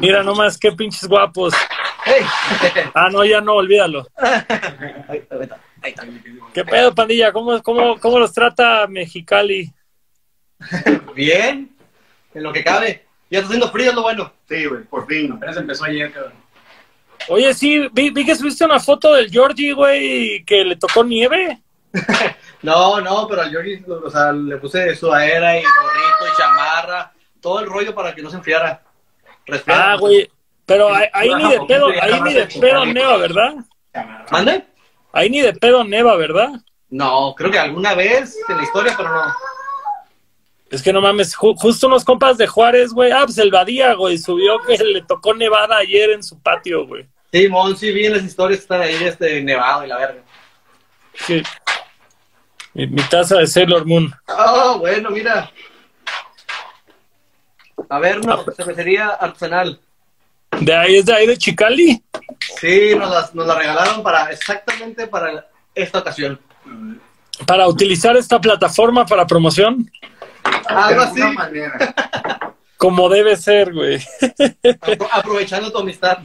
Mira nomás, qué pinches guapos. ¡Ey! Ah, no, ya no, olvídalo. Ahí está, ahí está, ahí está. ¿Qué pedo, pandilla? ¿Cómo, cómo, cómo los trata Mexicali? Bien, en lo que cabe. Ya está haciendo frío, es lo bueno. Sí, güey, por fin. Apenas empezó ayer, cabrón. Oye, sí, vi, vi que subiste una foto del Georgie, güey, que le tocó nieve. No, no, pero al Georgie, o sea, le puse sudadera y gorrito y chamarra, todo el rollo para que no se enfriara. Ah, güey. Pero ahí, ahí ni de pedo, ahí ni de pedo neva, ¿verdad? ¿Mande? Ahí ni de pedo neva, ¿verdad? No, creo que alguna vez en la historia, pero no. Es que no mames, ju- justo unos compas de Juárez, güey. Ah, pues el Badía, güey, subió que le tocó nevada ayer en su patio, güey. Sí, Mon, sí vi en las historias que están ahí este, nevado y la verga. Sí. Mi, mi taza de Sailor Moon. Ah, bueno, mira. A ver, no, cervecería artesanal. ¿De ahí es de ahí de Chicali? Sí, nos la, nos la regalaron para exactamente para esta ocasión. Para utilizar esta plataforma para promoción, Algo De así, como debe ser, güey. apro- aprovechando tu amistad.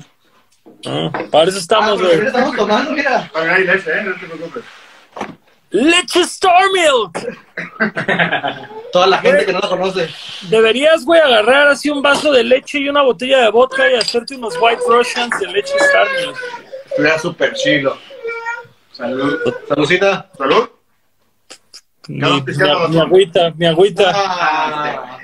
Ah, para eso Ah, estamos, pero güey. estamos tomando, mira. Para leche, ¿eh? No te preocupes. Leche Star Milk. Toda la gente que no la conoce. Deberías, güey, agarrar así un vaso de leche y una botella de vodka y hacerte unos White Russians de leche Star Milk. Estuviera súper chilo. Salud. Saludcita. Salud. Mi agüita, mi agüita. Ah,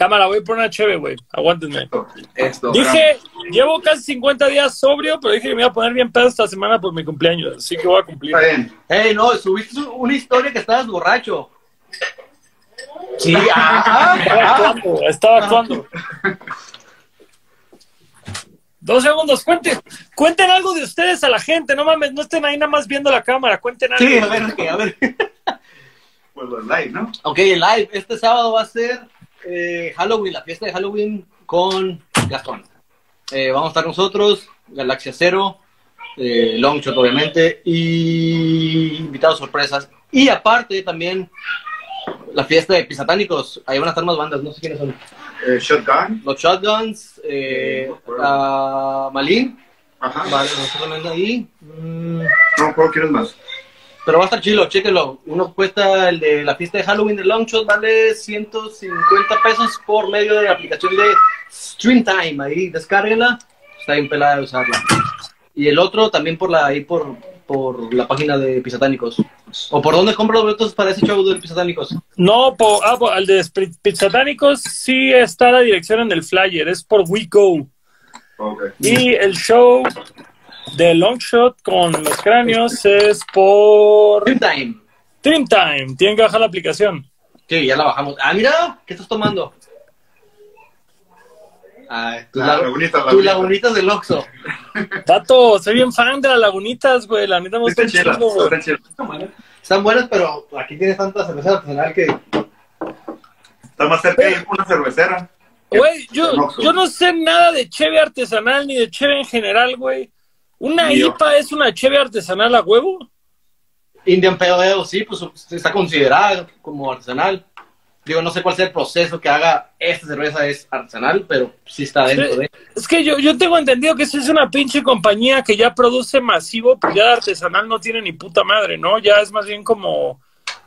Cámara, voy por una cheve, güey. Aguántenme. Esto. Dije, llevo casi 50 días sobrio, pero dije que me iba a poner bien pedo esta semana por mi cumpleaños. Así que voy a cumplir. Está bien. Ey, no, subiste una historia que estabas borracho. Sí, ah, Estaba actuando, estaba actuando. Dos segundos, cuenten, cuenten algo de ustedes a la gente, no mames, no estén ahí nada más viendo la cámara, cuenten algo. Sí, a ver, ok, a ver. Pues los live, ¿no? Ok, el live. Este sábado va a ser eh, Halloween, la fiesta de Halloween con Gastón. Eh, vamos a estar nosotros, Galaxia Cero, eh, Longshot obviamente, y invitados sorpresas. Y aparte también la fiesta de Pisatánicos. Ahí van a estar más bandas, no sé quiénes son. Eh, shotgun. Los Shotguns, eh, a Malin, Ajá. vale, nosotros también ahí. Mm, No, ¿cuál quieres más? Pero va a estar chilo, chéquenlo. Uno cuesta el de la fiesta de Halloween de Longshot, vale 150 pesos por medio de la aplicación de Streamtime. Ahí, descárguenla. Está bien pelada de usarla. Y el otro también por la ahí por, por la página de Pisatánicos. ¿O por dónde compro los boletos para ese show de Pisatánicos? No, po, ah, po, al de Pizzatánicos sí está la dirección en el flyer, es por WeGo. Ok. Y el show de Longshot con los cráneos es por Streamtime. Dreamtime. Tienen que bajar la aplicación. Sí, ya la bajamos. Ah, mira, ¿qué estás tomando? Ay, tus, Ah, lag- lagunitas, tus lagunitas. del Oxxo. Tato, soy bien fan de las lagunitas, güey. La neta me gusta chingo, güey. están buenas, pero aquí tienes tanta cerveza artesanal que... Está más cerca de una cervecera. Güey, yo, No, yo no sé nada de cheve artesanal ni de cheve en general, güey. ¿Una. IPA es una cheve artesanal a huevo? Indian Pale Ale, sí, pues está considerada como artesanal. Digo, no sé cuál sea el proceso que haga esta cerveza es artesanal, pero sí está dentro de... Es que yo, yo tengo entendido que esa es una pinche compañía que ya produce masivo, pues ya de artesanal no tiene ni puta madre, ¿no? Ya es más bien como,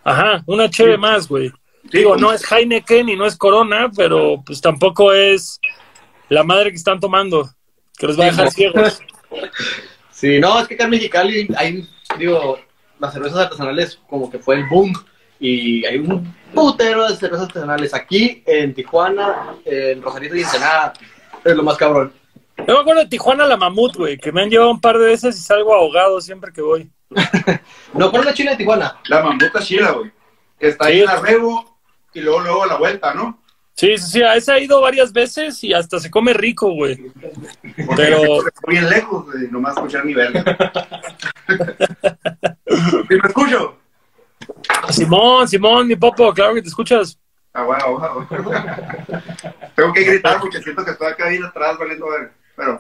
ajá, una cheve más, güey. Sí, Digo, pues, no es Heineken y no es Corona, pero pues tampoco es la madre que están tomando, que los va a dejar Sí, ciegos. Sí, no, es que acá en Mexicali hay, digo, las cervezas artesanales como que fue el boom y hay un putero de cervezas artesanales aquí en Tijuana, en Rosarito y Ensenada, es lo más cabrón. Yo me acuerdo de Tijuana la Mamut, güey, que me han llevado un par de veces y salgo ahogado siempre que voy. No, por la China de Tijuana. La mambuta chila, güey. Que está ahí Sí. en Arrebo y luego, luego a la vuelta, ¿no? Sí, sí, sí, a esa he ido varias veces y hasta se come rico, güey. Pero- bien lejos, güey, nomás escuchar mi verga. ¿Sí me escucho? Simón, Simón, mi popo, claro que te escuchas. Ah, bueno, bueno. Tengo que gritar porque siento que estoy acá bien atrás valiendo ver. Pero.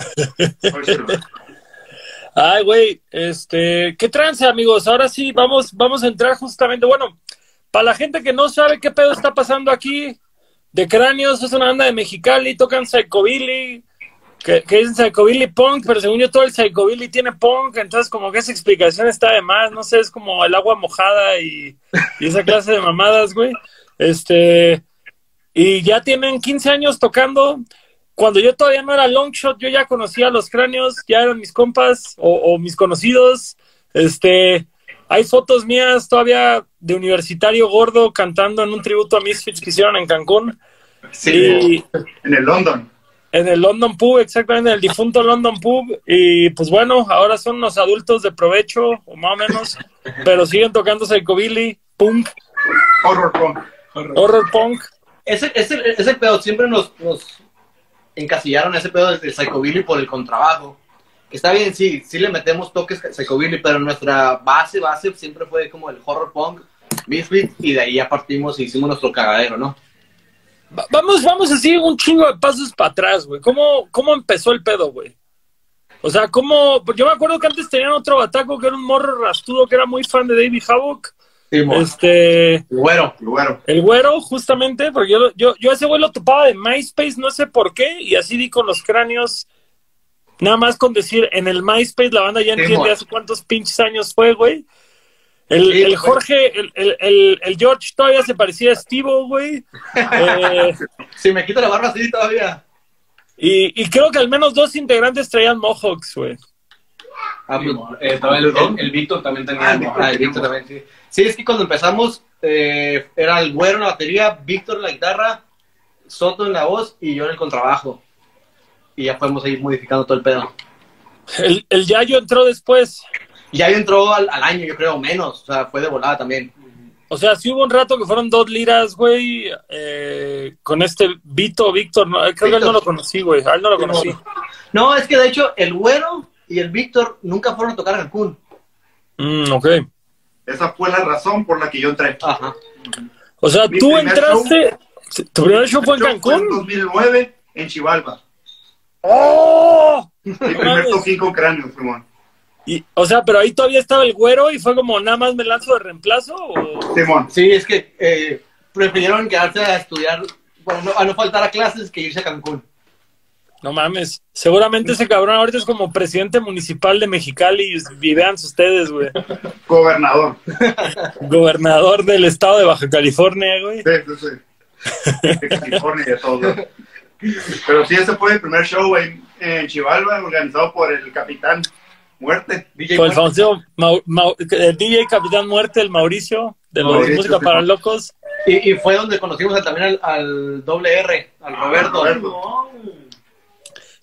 Ay, güey, este, qué trance, amigos. Ahora sí, vamos, vamos a entrar justamente. Bueno, para la gente que no sabe qué pedo está pasando aquí, de Cráneos, es una banda de Mexicali, tocan Psychobilly, que, dicen Psychobilly Punk, pero según yo todo el Psychobilly tiene punk, entonces como que esa explicación está de más, no sé, es como el agua mojada y, y esa clase de mamadas, güey. Este, y ya tienen 15 años tocando. Cuando yo todavía no era Longshot, yo ya conocía a los cráneos, ya eran mis compas o, o mis conocidos. Este, hay fotos mías todavía de universitario gordo cantando en un tributo a Misfits que hicieron en Cancún. Sí, Y en el London. en el London Pub, exactamente, en el difunto London Pub. Y pues bueno, ahora son unos adultos de provecho, o más o menos, pero siguen tocando psychobilly, punk, Horror punk. horror punk. Ese, ese, ese pedo, siempre nos, nos encasillaron ese pedo del psychobilly por el contrabajo. Está bien, sí, sí le metemos toques psychobilly, pero nuestra base, base siempre fue como el horror punk, Misfit, y de ahí ya partimos y hicimos nuestro cagadero, ¿no? Va- Vamos, vamos así un chingo de pasos para atrás, güey. ¿Cómo, ¿Cómo empezó el pedo, güey? O sea, ¿cómo? Yo me acuerdo que antes tenían otro bataco que era un morro rastudo que era muy fan de David Havoc. Este, Güero. Y bueno, el güero, justamente, porque yo, yo, yo a ese güey lo topaba de MySpace, no sé por qué, y así di con los cráneos. Nada más con decir, en el MySpace la banda ya entiende hace cuántos pinches años fue, güey. El, Sí, el güey. Jorge, el, el, el, el George todavía se parecía a Steve, güey. Eh, Si me quito la barba así todavía. Y, y creo que al menos dos integrantes traían mohawks, güey. Ah, pues, eh, estaba el, el, el Víctor también tenía. Ah, el- Víctor. Ah, el Víctor también, sí. Sí, es que cuando empezamos, eh, era el güero en la batería, Víctor en la guitarra, Soto en la voz y yo en el contrabajo. Y ya fuimos ahí modificando todo el pedo. El, el Yayo entró después. Y ya entró al, al año, yo creo, menos. O sea, fue de volada también. O sea, sí hubo un rato que fueron dos liras, güey, eh, con este Vito, Víctor. No, creo que él no lo conocí, güey. A él no lo conocí. No, es que de hecho, el güero y el Víctor nunca fueron a tocar a Cancún. Mm, ok. esa fue la razón por la que yo entré. Ajá. O sea, Mi tú entraste. ¿Tu primer show fue en Yo Fue en Cancún? 2009 en Chivalba. ¡Oh! Mi primer toquín con cráneo, Simón. Y, o sea, pero ahí todavía estaba el güero y fue como nada más me lanzo de reemplazo. ¿o? Simón. Sí, es que eh, prefirieron quedarse a estudiar, bueno, no- a no faltar a clases que irse a Cancún. No mames. Seguramente ese cabrón ahorita es como presidente municipal de Mexicali y vean ustedes, güey. Gobernador. Gobernador del estado de Baja California, güey. Sí, sí, sí. De California y de todo. Pero sí, ese fue el primer show en, en Chivalba, organizado por el Capitán Muerte. DJ Con el famoso Mau- Mau- el DJ Capitán Muerte, el Mauricio, de los Mauricio, Música sí, para. Locos. Y, y fue donde conocimos a- también al, al doble R, al Roberto. Roberto.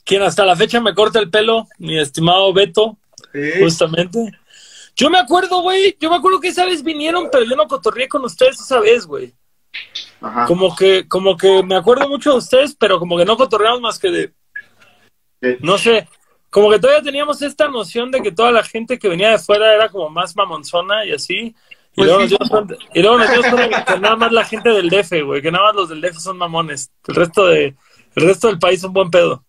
Quien hasta la fecha me corta el pelo, mi estimado Beto, Sí. justamente. Yo me acuerdo, güey, yo me acuerdo que esa vez vinieron, pero yo no cotorreé con ustedes esa vez, güey. Ajá. Como que, como que me acuerdo mucho de ustedes, pero como que no cotorreamos más que de, no sé, como que todavía teníamos esta noción de que toda la gente que venía de fuera era como más mamonzona y así. Y Pues luego, sí, nos dimos cuenta, y luego nos que nada más la gente del DF, güey, que nada más los del DF son mamones. El resto de, el resto del país son buen pedo.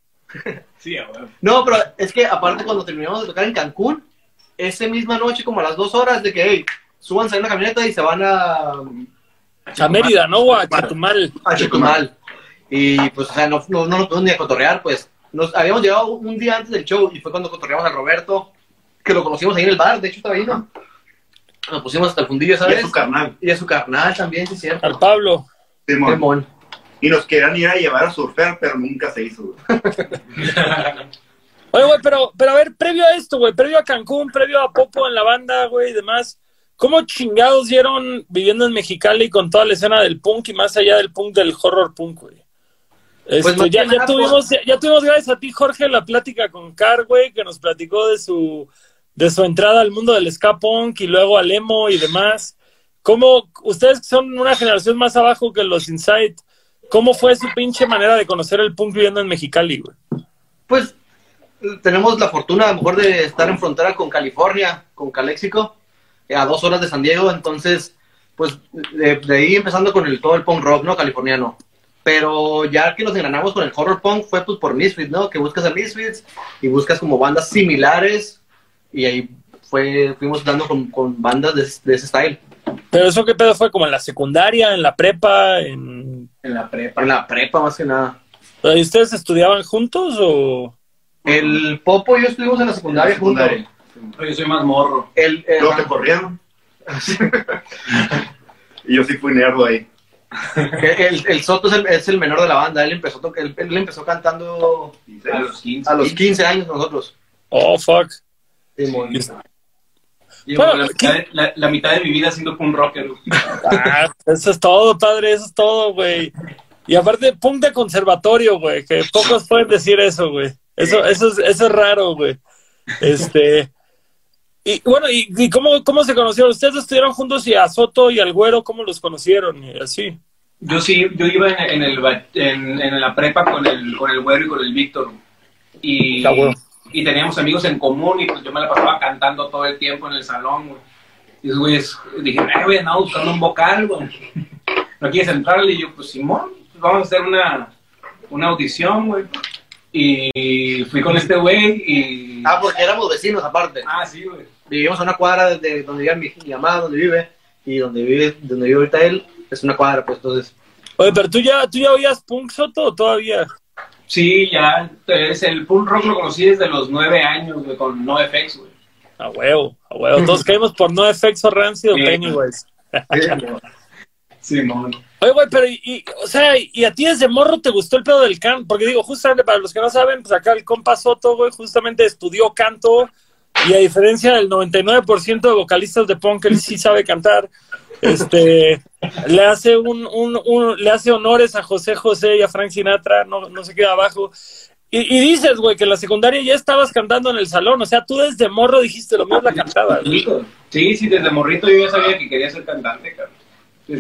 Sí, a huevo. No, pero es que aparte cuando terminamos de tocar en Cancún, esa misma noche, como a las dos horas, de que, hey, súbanse en una camioneta y se van a, A Mérida, ¿no? A Chetumal. a Chetumal. Y pues, o sea, no, no, no nos pudimos ni a cotorrear, pues. Nos habíamos llegado un día antes del show y fue cuando cotorreamos a Roberto, que lo conocimos ahí en el bar, de hecho estaba ahí, ¿no? Nos pusimos hasta el fundillo, Y ¿sabes? a su carnal. Y a su carnal también, sí es cierto. Al Pablo. Simón. Simón. Y nos querían ir a llevar a surfear, pero nunca se hizo. Oye, güey, pero, pero a ver, previo a esto, güey, previo a Cancún, previo a Popo en la banda, güey, y demás, ¿cómo chingados dieron viviendo en Mexicali con toda la escena del punk y más allá del punk del horror punk, güey? Este, Pues ya, tuvimos, ya, ya tuvimos gracias a ti, Jorge, la plática con Car, güey, que nos platicó de su, de su entrada al mundo del ska punk y luego al emo y demás. ¿Cómo, ustedes que son una generación más abajo que los Insight, cómo fue su pinche manera de conocer el punk viviendo en Mexicali, güey? Pues tenemos la fortuna a lo mejor de estar en frontera con California, con Calexico, a dos horas de San Diego, entonces, pues de, de ahí empezando con el, todo el punk rock, ¿no? Californiano. Pero ya que nos engranamos con el horror punk fue pues por Misfits, ¿no? Que buscas a Misfits y buscas como bandas similares y ahí fue, fuimos dando con, con bandas de, de ese style. Pero eso qué pedo fue como en la secundaria, en la prepa, en En la prepa. En la prepa, más que nada. ¿Y ustedes estudiaban juntos o...? El Popo y yo estuvimos en la secundaria, Secundaria. Pero Yo soy más morro. El, el- Luego te corrieron. y yo sí fui nerdo ahí. el, el Soto es el, es el menor de la banda. Él empezó, él, él empezó cantando A los 15. a los 15 años nosotros. Oh, fuck. Bueno, la, mitad de, la, la mitad de mi vida siendo punk rocker. Ah, eso es todo, padre, eso es todo, güey. Y aparte, punk de conservatorio, güey, que pocos pueden decir eso, güey. Eso, eso, es, eso es raro, güey. Este. Y bueno, ¿y, y cómo, cómo se conocieron? ¿Ustedes estuvieron juntos y a Soto y al Güero, cómo los conocieron? Y así. Yo sí, yo iba en, en el, ba- en, en la prepa con el, con el güero y con el Víctor. Y, Ah, bueno. y teníamos amigos en común y pues yo me la pasaba cantando todo el tiempo en el salón, güey. Y esos güeyes, dije, eh, güey, andamos buscando un vocal, güey. ¿No quieres entrarle? Y yo, pues Simón, pues, vamos a hacer una, una audición, güey. Y fui con este güey y... Ah, porque éramos vecinos aparte. Ah, sí, güey. Vivimos a una cuadra de donde vive mi, mi mamá, donde vive, y donde vive, donde vive ahorita él, es una cuadra, pues entonces. Oye, pero tú ya, tú ya oías punk, Soto, o todavía? Sí, ya, es el punk rock lo conocí desde los nueve años, güey, con NoFX, güey. A huevo, a huevo. Todos caímos por no efecto Rancid o Sí. Pennywise. Simón. Oye, güey, pero, y, y, o sea, ¿y a ti desde morro te gustó el pedo del canto? Porque digo, justamente para los que no saben, pues acá el compa Soto, güey, justamente estudió canto y a diferencia del 99% de vocalistas de punk, él sí sabe cantar. Este, le hace un, un, un- le hace honores a José José y a Frank Sinatra, no, no se queda abajo. Y, y dices, güey, que en la secundaria ya estabas cantando en el salón, o sea, tú desde morro dijiste lo es la cantada. Sí, sí, desde morrito yo ya sabía que quería ser cantante, cabrón.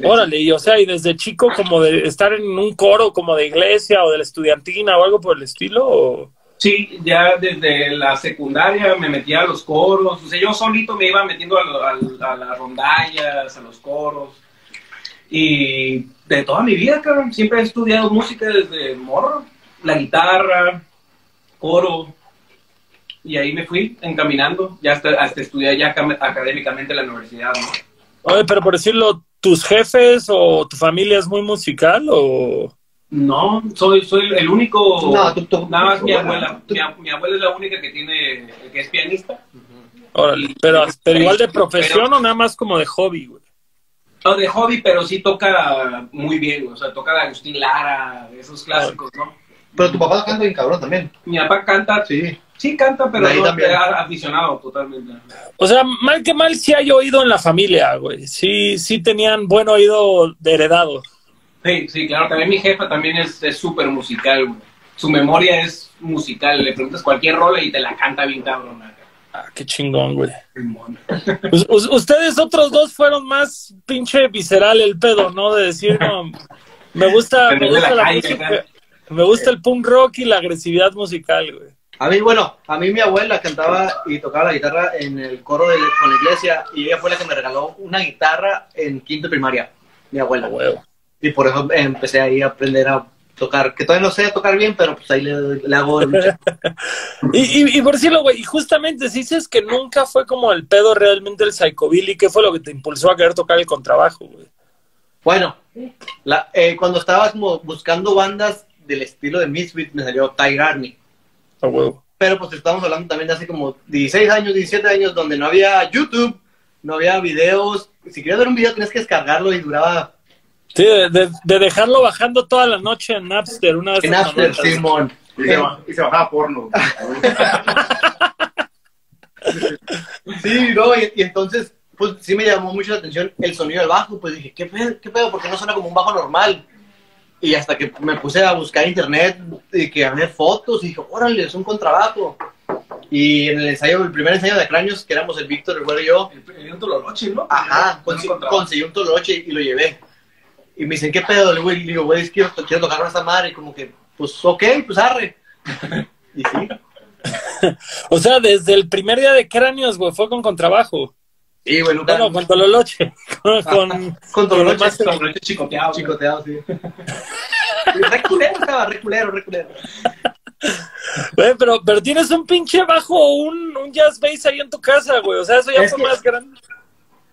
Órale, y o sea, y desde chico como de estar en un coro como de iglesia o de la estudiantina o algo por el estilo, o... Sí, ya desde la secundaria me metía a los coros, o sea, yo solito me iba metiendo a, a- a las rondallas, a los coros, y de toda mi vida, cabrón, siempre he estudiado música desde morro, la guitarra, coro, y ahí me fui encaminando, ya hasta, hasta estudiar ya académicamente en la universidad, ¿no? Oye, pero por decirlo, ¿tus jefes o tu familia es muy musical o...? No, soy, soy el único. No, tú- tú- nada más mi tú- abuela. tú- Mi, abuela es la única que tiene, que es pianista. Órale, pero, pero igual de profesión o nada más como de hobby, güey. No, de hobby, pero sí toca muy bien. O sea, toca de Agustín Lara, esos clásicos, ¿no? Pero tu papá canta bien cabrón también. Mi papá canta, sí, Sí. canta, pero no también. aficionado totalmente. O sea, mal que mal sí hay oído en la familia, güey. Sí, sí tenían buen oído de heredado. Sí, sí, claro. También mi jefa también es es súper musical, güey. Su memoria es musical. Le preguntas cualquier rola y te la canta bien cabrón. Ah, qué chingón, güey. Us- ustedes otros dos fueron más pinche visceral el pedo, ¿no? De decir, no, me gusta, me la la calle, música, acá. me gusta el punk rock y la agresividad musical, güey. A mí, bueno, a mí mi abuela cantaba y tocaba la guitarra en el coro de, con la iglesia y ella fue la que me regaló una guitarra en quinto primaria, mi abuela. huevo. Y por eso empecé ahí a aprender a tocar, que todavía no sé tocar bien, pero pues ahí le, le hago lucha. Y, y, y por decirlo, güey, y justamente si dices que nunca fue como el pedo realmente el psychobilly, ¿qué fue lo que te impulsó a querer tocar el contrabajo, güey? Bueno, la, eh, cuando estaba como buscando bandas del estilo de Misfit, me salió Ty Army. A huevo. Pero pues estamos hablando también de hace como 16 años, 17 años, donde no había YouTube, no había videos. Si querías ver un video, tenías que descargarlo y duraba Sí, de, de- de dejarlo bajando toda la noche en Napster, una vez en After Simon. Y se, ba- y se bajaba porno. Sí, no, y, y entonces, pues sí me llamó mucho la atención el sonido del bajo. Pues dije, ¿qué pedo? ¿Qué pedo? Porque no suena como un bajo normal. Y hasta que me puse a buscar internet y que a ver fotos, y dije, órale, es un contrabajo. Y en el ensayo, el primer ensayo de cráneos, que éramos el Víctor, el güero y yo, El, el Tololoche, ¿no? Ajá, Con- consi- con- conseguí un toloche y lo llevé. Y me dicen, ¿qué pedo? Le digo, y digo, güey, es que quiero, quiero tocar con esta madre. Y como que, pues, ok, pues arre. Y sí, O sea, desde el primer día de cráneos, güey, fue con contrabajo. Sí, güey, nunca. Bueno, con Tololoche. Con, con, con toloche, Más- Tololoche chicoteado. chicoteado, sí. Sí, Re culero estaba, re culero, re culero. Güey, pero, pero tienes un pinche bajo o un, un jazz bass ahí en tu casa, güey. O sea, eso ya Es fue que- más grande.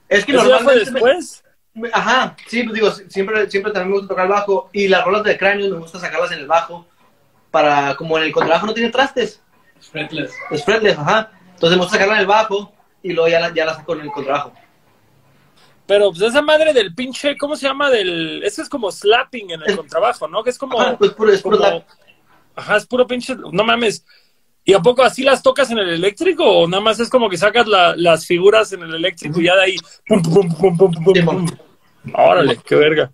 Es que ¿Eso ya fue normalmente me- después? Ajá, sí, pues digo, siempre, siempre también me gusta tocar el bajo y las rolas de cráneo me gusta sacarlas en el bajo para, como en el contrabajo no tiene trastes, Fretless. es fretless, ajá. Entonces me gusta sacarla en el bajo y luego ya la, ya la saco en el contrabajo. Pero pues esa madre del pinche, ¿cómo se llama? Del, ese es como slapping en el contrabajo, ¿no? Que es como, Ajá, pues puro, es puro como- ajá, es puro pinche, no mames. ¿Y a poco así las tocas en el eléctrico o nada más es como que sacas la- las figuras en el eléctrico y ya de ahí, pum, pum, pum, pum, pum, pum, Sí, pum? Órale, qué verga.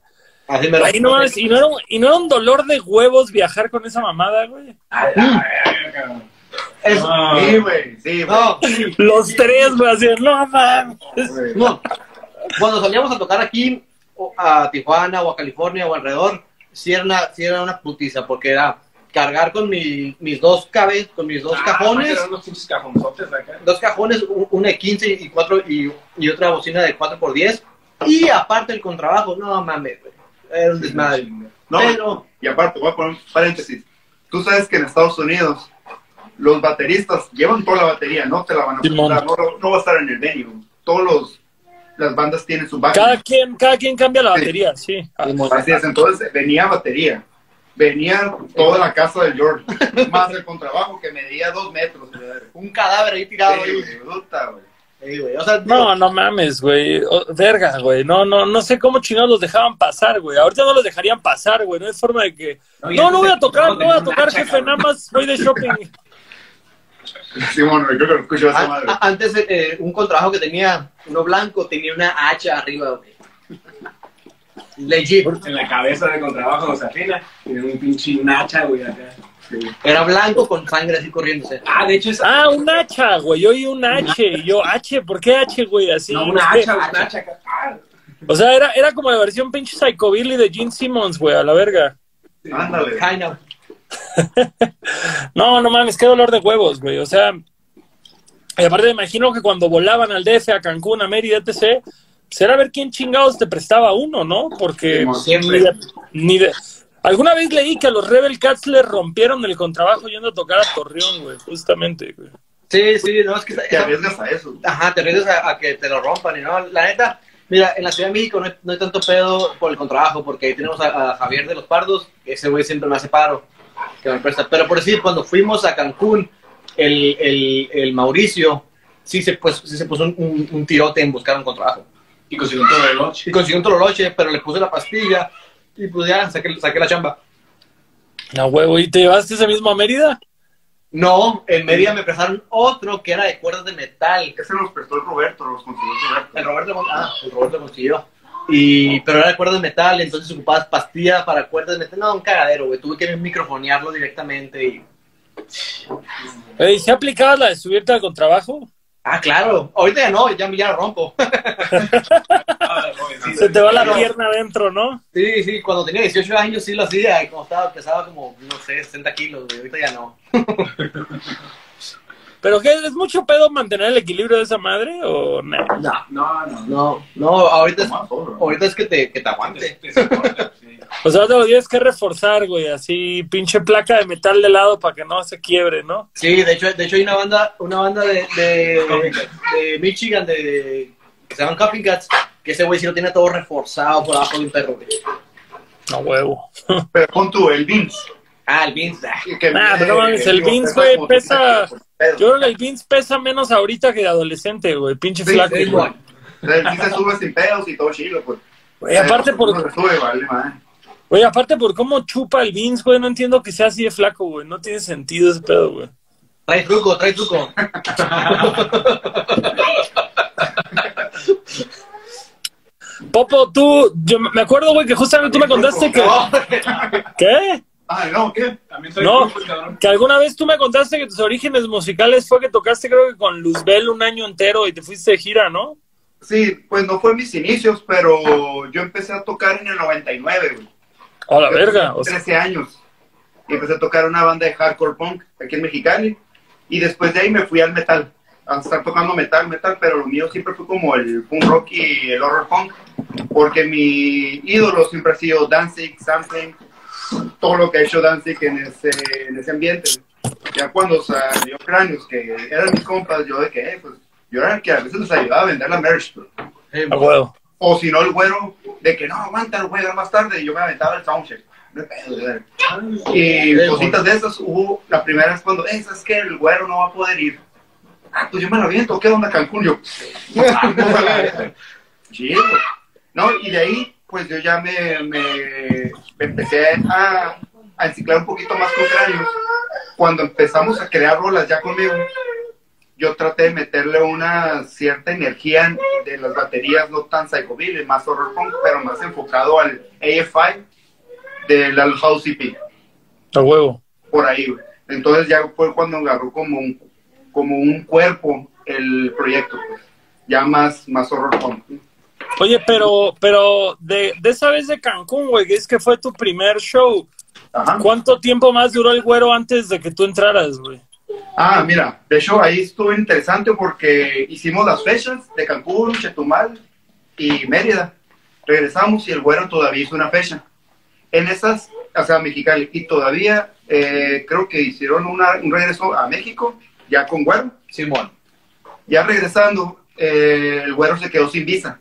Así me Ahí no mames, y no, era un, y no era un dolor de huevos viajar con esa mamada, güey. A la verga, cabrón. Es- No. Sí, güey, sí, güey. no, Los tres, güey, así, no mames. no. Cuando salíamos a tocar aquí, o a Tijuana o a California o alrededor, sí era una, sí era una putiza, porque era cargar con mi- mis dos cabezas, con mis dos Ah, cajones, acá. dos cajones, un- una de 15 y cuatro y, y otra bocina de 4x10 y aparte el contrabajo, no mames, güey. Era un desmadre. No, Pero, y aparte, voy a poner un paréntesis. Tú sabes que en Estados Unidos los bateristas llevan toda la batería, no te la van a prestar, no, no va a estar en el venue. Todos los, las bandas tienen su Cada backup. quien, cada quien cambia la batería, sí. Ah, Así es, entonces venía batería. Venía toda la casa del George, más el contrabajo que medía dos metros. un cadáver ahí tirado. Sí, ahí. güey, puta, güey. Sí, güey, O sea, No, no mames, güey. Verga, güey. No, no, no sé cómo chingados los dejaban pasar, güey. Ahorita no los dejarían pasar, güey. No hay forma de que. No, No, no voy a tocar, no voy a tocar, hacha, jefe. cabrón. Nada más voy de shopping. Simón, güey, creo que lo escucho esa a- madre. a- antes eh, un contrabajo que tenía, uno blanco, tenía una hacha arriba, güey. Legit. En la cabeza de contrabajo nos afina. Tiene un pinche un hacha, güey, acá. Sí. Era blanco con sangre así corriéndose. Ah, de hecho es. Ah, un hacha, güey. Yo oí un H. Y yo, H, ¿por qué H, güey? Así. no, una es que- hacha, un hacha acá. Ah, O sea, era, era como la versión pinche Psychobilly de Gene Simmons, güey, a la verga. Ándale. Kind of. No, no mames, qué dolor de huevos, güey. O sea, y aparte me imagino que cuando volaban al DF, a Cancún, a Mérida, etc., pues era ver quién chingados te prestaba uno, ¿no? Porque ni de- ni de- Alguna vez leí que a los Rebel Cats le rompieron el contrabajo yendo a tocar a Torreón, güey, justamente, güey. Sí, sí, no, es que... Te arriesgas a eso. Ajá, te arriesgas a, a que te lo rompan y no, la neta, mira, en la Ciudad de México no hay, no hay tanto pedo por el contrabajo, porque ahí tenemos a, a Javier de los Pardos, ese güey siempre me hace paro, que me presta. Pero por decir, cuando fuimos a Cancún, el, el, el Mauricio sí se, pues, sí se puso un, un- un tirote en buscar un contrabajo. Y consiguió un todo de noche. Y consiguió un tololoche, pero le puse la pastilla y pues ya saqué, saqué la chamba. No, huevo, ¿y te llevaste ese mismo a Mérida? No, en Mérida me prestaron otro que era de cuerdas de metal. Ese nos prestó el Roberto, los consiguió el Roberto. El Roberto, ah, el Roberto consiguió. Y, pero era de cuerdas de metal, entonces ocupabas pastillas para cuerdas de metal. No, un cagadero, güey. Tuve que microfonearlo directamente y... Ey, ¿se aplicabas la de subirte al contrabajo? Ah, claro. Ahorita ya no, ya, ya lo rompo. Se te va la pierna adentro, ¿no? sí, sí, cuando tenía 18 años sí lo hacía. Y como estaba, pesaba como, no sé, 60 kilos, güey. Ahorita ya no. ¿Pero qué? ¿Es mucho pedo mantener el equilibrio de esa madre o no? No, No, no, no. no. Ahorita es, ahorita es que te, que te aguante. O sea, te lo tienes que reforzar, güey, así pinche placa de metal de lado para que no se quiebre, ¿no? Sí, de hecho, de hecho hay una banda, una banda de, de, de Michigan de, que se llaman Coffee Cats, que ese güey sí lo tiene todo reforzado por abajo de un perro, güey. No huevo. Pero pon tú, el Vince. Ah, el Vince. ah. Nah, no mames, el Vince, pesa güey, pesa- 30 pesos. Yo creo que el Vince pesa menos ahorita que de adolescente, güey, pinche Sí, flaco. sí, güey. El Vince se sube sin pedos y todo chido, pues. Güey, aparte Pero uno por, se sube, vale, madre. güey, aparte por cómo chupa el Vince, güey, no entiendo que sea así de flaco, güey, no tiene sentido ese pedo, güey. Trae truco, trae truco. Popo, tú, yo me acuerdo, güey, que justamente tú me contaste que... ¿Qué? Ay, no, ¿qué? También soy No. Que alguna vez tú me contaste que tus orígenes musicales fue que tocaste creo que con Luzbel un año entero y te fuiste de gira, ¿no? Sí, pues no fue mis inicios, pero yo empecé a tocar en el 99, güey. A la Yo verga. tenía O sea, 13 años. Y empecé a tocar una banda de hardcore punk aquí en Mexicali. Y después de ahí me fui al metal. A estar tocando metal, metal, pero lo mío siempre fue como el punk rock y el horror punk. Porque mi ídolo siempre ha sido Danzig, Sampling, todo lo que ha hecho Danzig en ese, en ese ambiente. Ya cuando salió Cráneos, que eran mis compas, yo de que, eh, pues, yo era el que a veces les ayudaba a vender la merch. pues. A huevo. O si no, el güero, de que no, aguanta, a dar más tarde, y yo me aventaba el soundcheck. No hay pedo, de ver. Y cositas de esas hubo, la primera vez cuando, eh, ¿sabes qué? El güero no va a poder ir. Ah, pues yo me lo aviento, ¿qué onda Cancún? Yo, chido. No, y de ahí, pues yo ya me, me, me empecé a, a enciclar un poquito más con cráneos. Cuando empezamos a crear rolas ya conmigo, yo traté de meterle una cierta energía de las baterías, no tan psychobilly, más horror punk, pero más enfocado al AFI del Al House EP, A huevo. por ahí, güey. Entonces ya fue cuando agarró como un, como un cuerpo el proyecto, pues. ya más, más horror punk. Oye, pero, pero de, de esa vez de Cancún, güey, es que fue tu primer show. Ajá. ¿Cuánto tiempo más duró el güero antes de que tú entraras, güey? Ah, mira, de hecho ahí estuvo interesante porque hicimos las fechas de Cancún, Chetumal y Mérida. Regresamos y el güero todavía hizo una fecha. En esas, o sea, Mexicali, y todavía eh, creo que hicieron una, un regreso a México, ya con güero. Simón. Ya regresando, eh, el güero se quedó sin visa.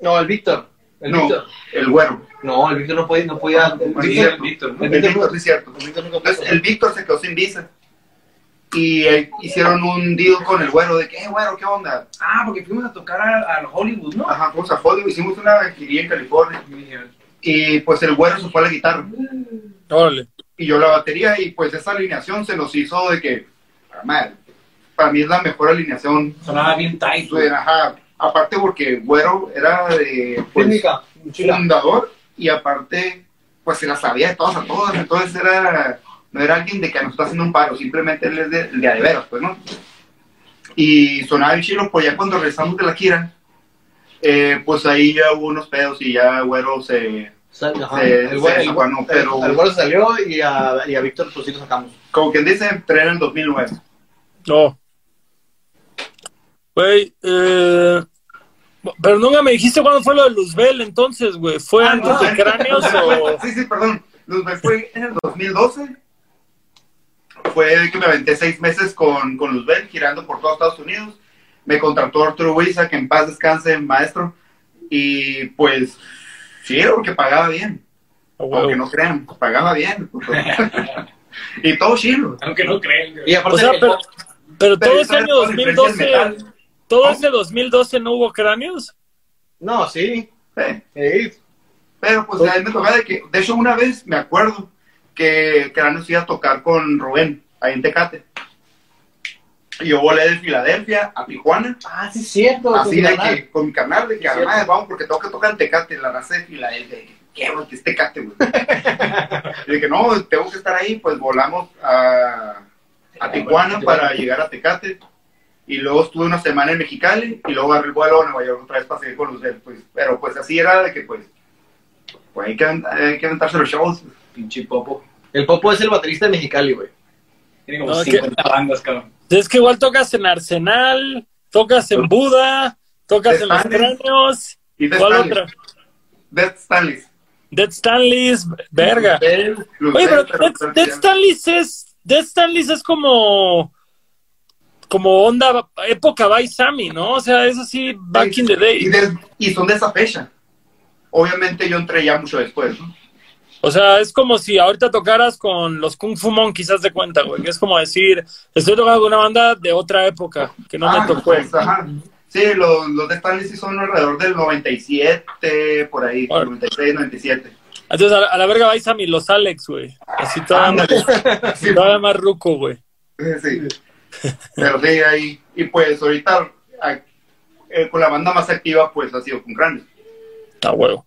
No, el Víctor. El no, Víctor. el güero. No, el Víctor no podía. No podía el Sí, Víctor, el Víctor, El Víctor, sí es cierto. el Víctor nunca Entonces, pudo. el Víctor se quedó sin visa. Y eh, hicieron un deal con el güero de que, eh, güero, ¿qué onda? Ah, porque fuimos a tocar al al Hollywood, ¿no? Ajá, fuimos a Hollywood, hicimos una giría en California. Y pues el güero se fue a la guitarra. Órale. Y yo la batería. Y pues esa alineación se nos hizo de que, ah, para mí es la mejor alineación. Sonaba bien tight. Pues, ajá, aparte porque güero era de pues, Técnica, fundador y aparte pues se la sabía de todas a todas. Entonces era, no era alguien de que nos está haciendo un paro, simplemente él es de, de a de veras, pues, ¿no? Y sonaba bien chilo, pues ya cuando regresamos de la gira, eh, pues ahí ya hubo unos pedos y ya güero se, ajá. se, El se güero- el desafanó, güero- pero el güero se salió y a, y a Víctor pues sí lo sacamos. como quien dice, entré en el 2009. No. Güey, eh, pero nunca me dijiste cuándo fue lo de Luzbel entonces, güey. ¿Fue Ah, antes no. de Cráneos o...? Sí, sí, perdón. Luzbel fue en el 2012. Fue que me aventé seis meses con, con Luzbel, girando por todos Estados Unidos. Me contrató Arturo Huiza, que en paz descanse, maestro. Y pues, sí, porque pagaba bien. Aunque no crean, pagaba bien. y todo chilo. Aunque no güey. Y aparte, O sea, el- pero, pero todo Pero ese ¿sabes año cuál es la diferencia 2012, del metal? Todo ese 2012 no hubo Cráneos. no, sí. Eh, Sí. Pero pues a mí me tocaba de que, de hecho una vez me acuerdo que Cráneos iba a tocar con Rubén, ahí en Tecate. Y yo volé de Filadelfia a Tijuana, Ah, sí, es cierto. así de Canal. que, con mi carnal, de que Sí, cierto. además vamos porque tengo que tocar en Tecate, la raza de Filadelfia. ¿Qué, güey? que es Tecate, güey? y dije, no, tengo que estar ahí, pues volamos a, a Tijuana para llegar a Tecate. Y luego estuve una semana en Mexicali y luego agarré el vuelo a Nueva York otra vez para seguir con él, pues. Pero pues así era de que pues, pues hay que, hay que aventarse los shows. Pinche popo. El Popo es el baterista de Mexicali, güey. Tiene como No, es 50 bandas, cabrón. Es que igual tocas en Arsenal, tocas en Buda, tocas en Los. Cráneos. Y Death ¿Cuál Stanley. otra? Death Stanley. Dead Stanley's, verga. Oye, pero Death- Dead, Dead Stanley's es, Dead Stanley's es como, como onda, época by Sammy, ¿no? O sea, es así, back in the Y, day. de- y son de esa fecha. Obviamente yo entré ya mucho después, ¿no? O sea, es como si ahorita tocaras con los Kung Fu Monkeys, haz de cuenta, güey. que Es como decir, estoy tocando con una banda de otra época, que no Ah, me tocó. pues, ajá. Sí, los, los de Stanley sí son alrededor del 97, por ahí, Órale. 96, 97. Entonces, a la, a la verga by Sammy, los Alex, güey. Así todavía, más, Sí, todavía más ruco, güey. sí. Pero sí, ahí. Y pues ahorita, ah, eh, con la banda más activa, pues ha sido con Cráneos. Está huevo.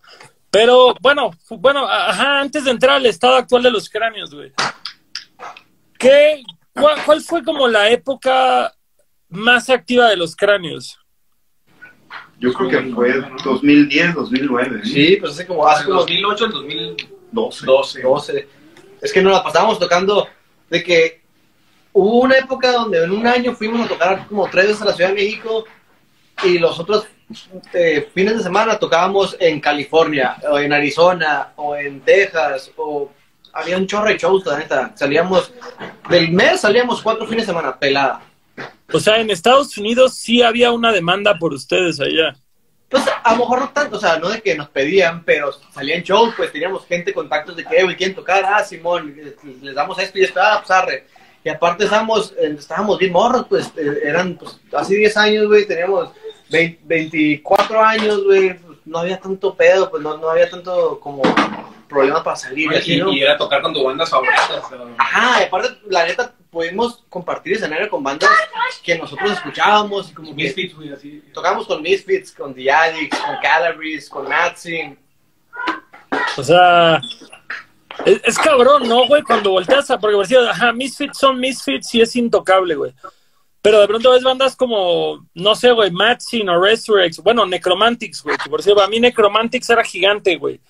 Pero bueno, bueno, ajá, antes de entrar al estado actual de los cráneos, güey. ¿Qué, cuál, cuál fue como la época más activa de los cráneos? Yo creo que fue 2010, 2009. ¿eh? Sí, pues hace como, hace como 2008 al 2012. 12. 12. Es que nos la pasábamos tocando de que hubo una época donde en un año fuimos a tocar como tres veces a la Ciudad de México y los otros eh, fines de semana tocábamos en California o en Arizona o en Texas o había un chorro de shows, la neta. Salíamos, del mes salíamos cuatro fines de semana, pelada. O sea, en Estados Unidos sí había una demanda por ustedes allá. Pues a lo mejor no tanto, o sea, no de que nos pedían, pero salían shows, pues teníamos gente, contactos de que, güey, ¿quieren tocar? Ah, Simón, les, les damos esto y esto, ah, pues arre. Y aparte estábamos, eh, estábamos bien morros, pues eh, eran, pues, hace 10 años, güey, teníamos 20 24 años, güey, pues, no había tanto pedo, pues no, no había tanto como problemas para salir. Oye, así, y, ¿no? y era tocar con tu banda favorita. o sea, Ajá, y aparte, la neta, pudimos compartir escenario con bandas que nosotros escuchábamos y como que Misfits, güey, así. tocamos con Misfits, con The Addicts, con Calabrese, con Matzing. O sea, es, es cabrón, ¿no, güey? Cuando volteas a. Porque, por decir, ajá, Misfits son Misfits y es intocable, güey. Pero de pronto ves bandas como, no sé, güey, Matsin o Resurrex, bueno, Necromantics, güey, que por cierto, a mí Necromantics era gigante, güey.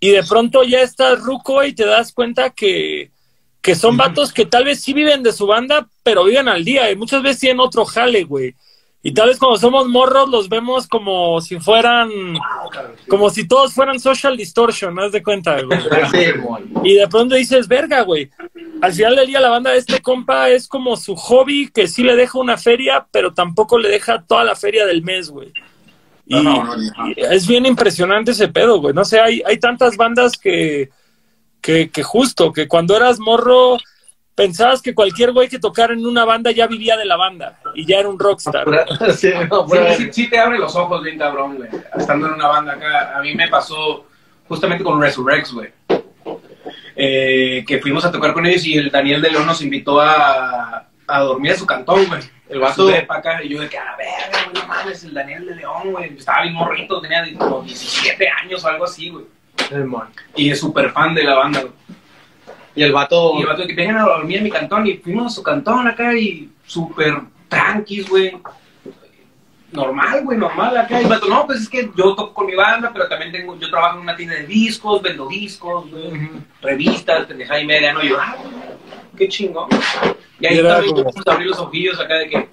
Y de pronto ya estás ruco y te das cuenta que, que son vatos que tal vez sí viven de su banda, pero viven al día y muchas veces tienen otro jale, güey. Y tal vez cuando somos morros los vemos como si fueran, como si todos fueran social distortion, ¿no? Haz de cuenta, güey. Y de pronto dices, verga, güey. Al final del día la banda de este compa es como su hobby que sí le deja una feria, pero tampoco le deja toda la feria del mes, güey. Y, No, no, no. y es bien impresionante ese pedo, güey. No sé, hay, hay tantas bandas que, que, que justo, que cuando eras morro pensabas que cualquier güey que tocara en una banda ya vivía de la banda y ya era un rockstar. Sí, no, Sí, sí, sí te abre los ojos bien cabrón, güey. Estando en una banda acá. A mí me pasó justamente con Resurrex, güey. Eh, que fuimos a tocar con ellos y el Daniel de León nos invitó a, a dormir a su cantón, güey. El vato- para acá y yo de que, a la verga, güey, no mames, el Daniel de León, güey. Estaba bien morrito, tenía como 17 años o algo así, güey. Y es súper fan de la banda, güey. Y el vato, Y el vato de que vengan a dormir a mi cantón y fuimos a su cantón acá y súper tranquis, güey. Normal, güey, normal acá. Y el vato, no, pues es que yo toco con mi banda, pero también tengo, yo trabajo en una tienda de discos, vendo discos, güey, revistas, pendejada y media, ¿no? Y yo, ah, güey, qué chingón. Y ahí también como- abrir los ojillos acá de que,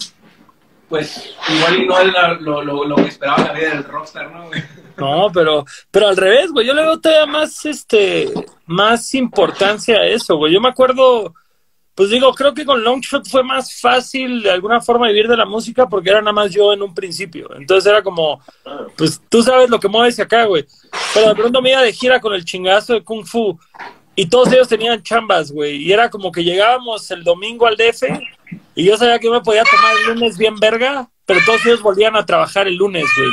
pues, igual y no era lo, lo, lo que esperaba la vida del rockstar, ¿no, güey? No, pero, pero al revés, güey. Yo le veo todavía más, este, más importancia a eso, güey. Yo me acuerdo, pues digo, creo que con Longshot fue más fácil de alguna forma vivir de la música porque era nada más yo en un principio. Entonces era como, pues tú sabes lo que mueves acá, güey. Pero de pronto me iba de gira con el chingazo de Kung Fu y todos ellos tenían chambas, güey. Y era como que llegábamos el domingo al DF y yo sabía que yo me podía tomar el lunes bien verga, pero todos ellos volvían a trabajar el lunes, güey.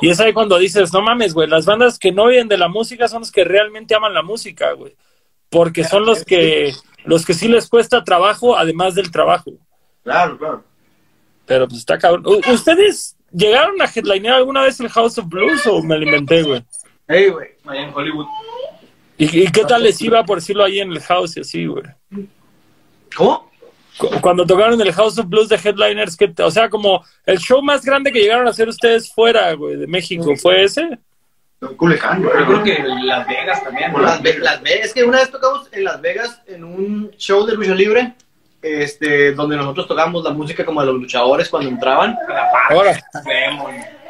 Y es ahí cuando dices, no mames, güey, las bandas que no viven de la música son los que realmente aman la música, güey. Porque son los que, los que sí les cuesta trabajo, además del trabajo. Claro, claro. Pero pues está cabrón. ¿Ustedes llegaron a headlinear alguna vez el House of Blues o me lo inventé, güey? hey, güey. Allá en Hollywood. ¿Y, y qué tal les iba por decirlo ahí en el house y así, güey? ¿Cómo? Cu- Cuando tocaron el House of Blues de Headliners, que, o sea, como el show más grande que llegaron a hacer ustedes fuera, güey, de México, ¿fue ese? Don Culiacán, Yo creo que Las Vegas también, ¿no? Las, Ve- Las Vegas, es que una vez tocamos en Las Vegas en un show de lucha libre, este, donde nosotros tocamos la música como de los luchadores cuando entraban, Ahora.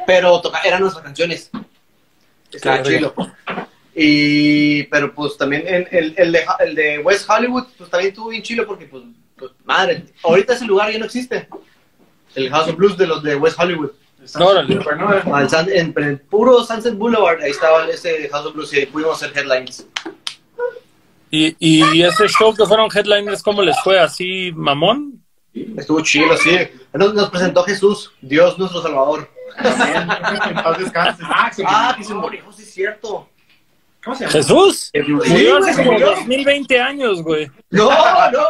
Pero toca, eran nuestras canciones. Estaba chido. Y, pero pues también el, el, el de, el de West Hollywood, pues también estuvo bien chilo porque, pues, pues, madre, ahorita ese lugar ya no existe. El House of Blues de los de West Hollywood. Órale. No, Al Sun- en, en el puro Sunset Boulevard, ahí estaba ese House of Blues y pudimos hacer headlines. ¿Y, y ese show que fueron Headliners, cómo les fue? ¿Así mamón? Estuvo chido, sí. Nos, nos presentó Jesús, Dios nuestro Salvador. También. En paz descanse. Ah, se Ah, que se murió, sí es cierto. ¿Cómo se llama? ¿Jesús? Sí, Murió hace güey, como murió. 2020 años, güey. No, no,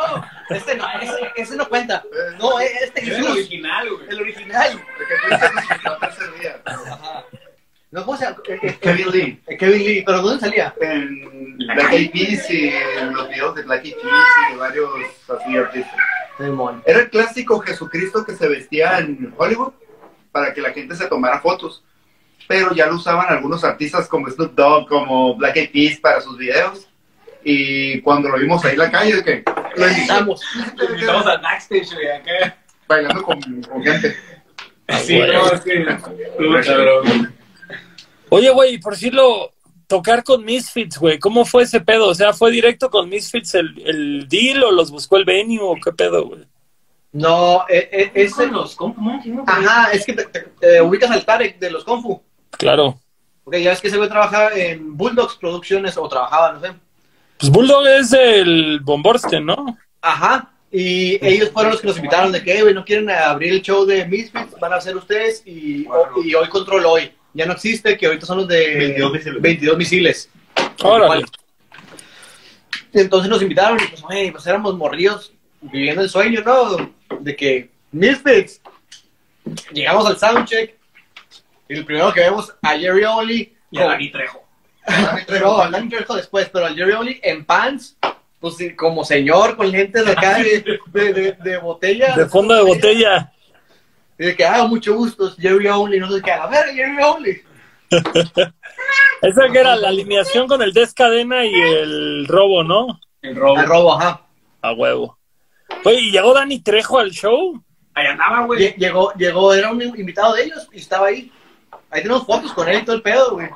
este no, ese, ese no cuenta. No, este Es el Jesús, original, güey. el original. Que tú dices que. Ajá. No, ¿cómo se llama? Eh, eh, Kevin Lee. eh, Kevin Lee, pero ¿dónde salía? En Black Eyed Peas y en los videos de Black Eyed Peas y de varios así artistas. Era el clásico Jesucristo que se vestía en Hollywood para que la gente se tomara fotos. Pero ya lo usaban algunos artistas como Snoop Dogg, como Black Eyed Peas para sus videos. Y cuando lo vimos ahí en la calle, de que lo invitamos. Estamos al backstage, güey, acá. Bailando con, con gente. Sí, no, es que. Oye, güey, por decirlo, tocar con Misfits, güey, ¿cómo fue ese pedo? O sea, ¿fue directo con Misfits el, el deal o los buscó el venue o qué pedo, güey? No, eh, eh, Es ese con los Conf Monkeys, ¿no? Ajá, es que te, te- te ubicas al Tarek de los Kung Fu. Claro. Ok, ya ves que ese güey trabaja en Bulldogs Producciones o trabajaba, no sé. Pues Bulldog es el Bomborsten, ¿no? Ajá. Y ellos fueron los que nos invitaron de que, "Eh, güey, no quieren abrir el show de Misfits, van a hacer ustedes y, o- y hoy control hoy. Ya no existe, que ahorita son los de 22 misiles. 22 misiles. Órale. Entonces nos invitaron y pues, güey, pues éramos morrillos viviendo el sueño, ¿no? De que Misfits. Llegamos al soundcheck y el primero que vemos a Jerry Only. Y a Dani Trejo. No, a Dani Trejo después, pero a Jerry Only en pants, pues como señor con lentes de acá de, de, de- de botella. De fondo de botella. Y de que, ah, mucho gusto, Jerry Only, no sé qué, a verga, Jerry Only. Esa que era la alineación con el descadena y el robo, ¿no? El robo. Al robo, ajá. A huevo. Oye, ¿y llegó Dani Trejo al show? Ahí andaba, güey. Lle- Llegó, llegó, era un invitado de ellos y estaba ahí. Ahí tenemos fotos con él y todo el pedo, güey.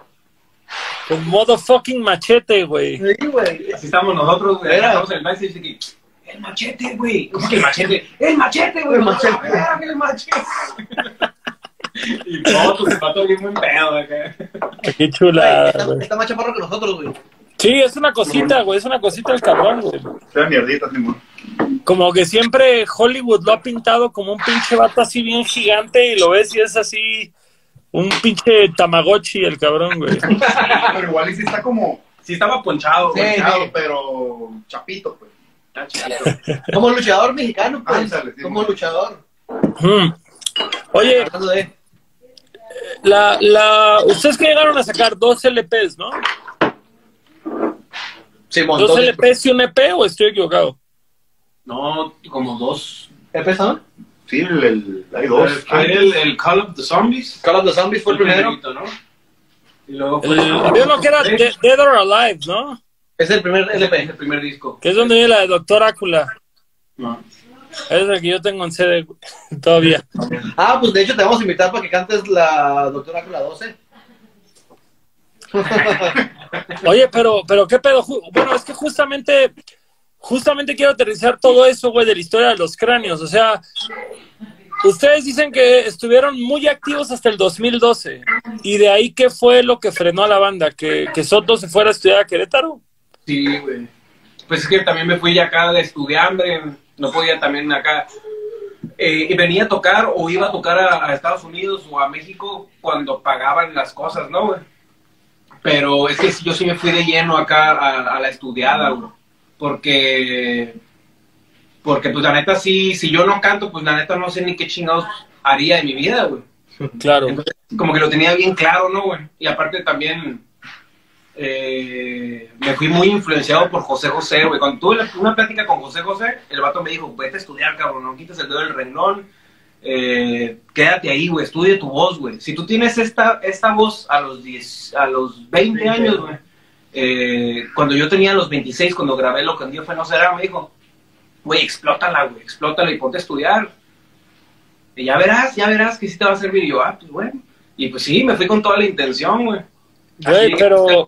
Con modo fucking machete, güey. Sí, güey. Así estamos nosotros, güey. Era. Estamos en el backstage y que, el machete, güey. ¿Cómo que el machete? El machete, güey. El machete. El machete. y fotos, el pato bien buen pedo acá. Qué chulada, está, güey. está más chaparro que nosotros, güey. Sí, es una cosita, güey. Es una cosita el cabrón, güey. Mierdita, Simón. Como que siempre Hollywood lo ha pintado como un pinche vato así bien gigante y lo ves y es así un pinche tamagotchi el cabrón, güey. Pero igual y sí está como Sí, estaba ponchado, Sí. pero chapito, pues. Como luchador mexicano, pues. Ándale, sí, como luchador. Hmm. Oye, la, la, ustedes que llegaron a sacar dos LPs, ¿no? ¿Dos LPs y un EP o estoy equivocado? No, como dos. ¿Empezó? Sí, el, el- hay dos. Fue el, el Call of the Zombies. Call of the Zombies fue el primero. primerito, ¿no? Y luego El, fue había uno que era De- Dead or Alive, ¿no? Es el primer Es LP. el primer disco. Que es donde viene la de Doctor Ácula. No. Es el que yo tengo en CD todavía. Ah, pues de hecho te vamos a invitar para que cantes la Doctora con la 12. Oye, pero, pero qué pedo. Bueno, es que justamente, justamente quiero aterrizar todo eso, güey, de la historia de los cráneos. O sea, ustedes dicen que estuvieron muy activos hasta el 2012. Y de ahí, ¿qué fue lo que frenó a la banda? ¿Que, que Soto se fuera a estudiar a Querétaro? Sí, güey. Pues es que también me fui ya acá de estudiambre, no podía también acá. Eh, y venía a tocar o iba a tocar a, a Estados Unidos o a México cuando pagaban las cosas, ¿no, güey? Pero es que yo sí me fui de lleno acá a, a la estudiada, güey. Porque, porque pues la neta sí, si yo no canto, pues la neta no sé ni qué chingados haría de mi vida, güey. Claro. Entonces, como que lo tenía bien claro, ¿no, güey? Y aparte también eh, me fui muy influenciado por José José, güey. Cuando tuve una plática con José José, el vato me dijo, vete a estudiar, cabrón, no quites el dedo del renglón, eh, quédate ahí, güey, estudia tu voz, güey. Si tú tienes esta, esta voz a los, 10, a los 20 años, güey, eh, cuando yo tenía los 26, cuando grabé Lo que un día fue no será, me dijo, güey, explótala, güey, explótala y ponte a estudiar. Y ya verás, ya verás que sí te va a servir. Y yo, ah, pues bueno. Y pues sí, me fui con toda la intención, güey. Güey, pero-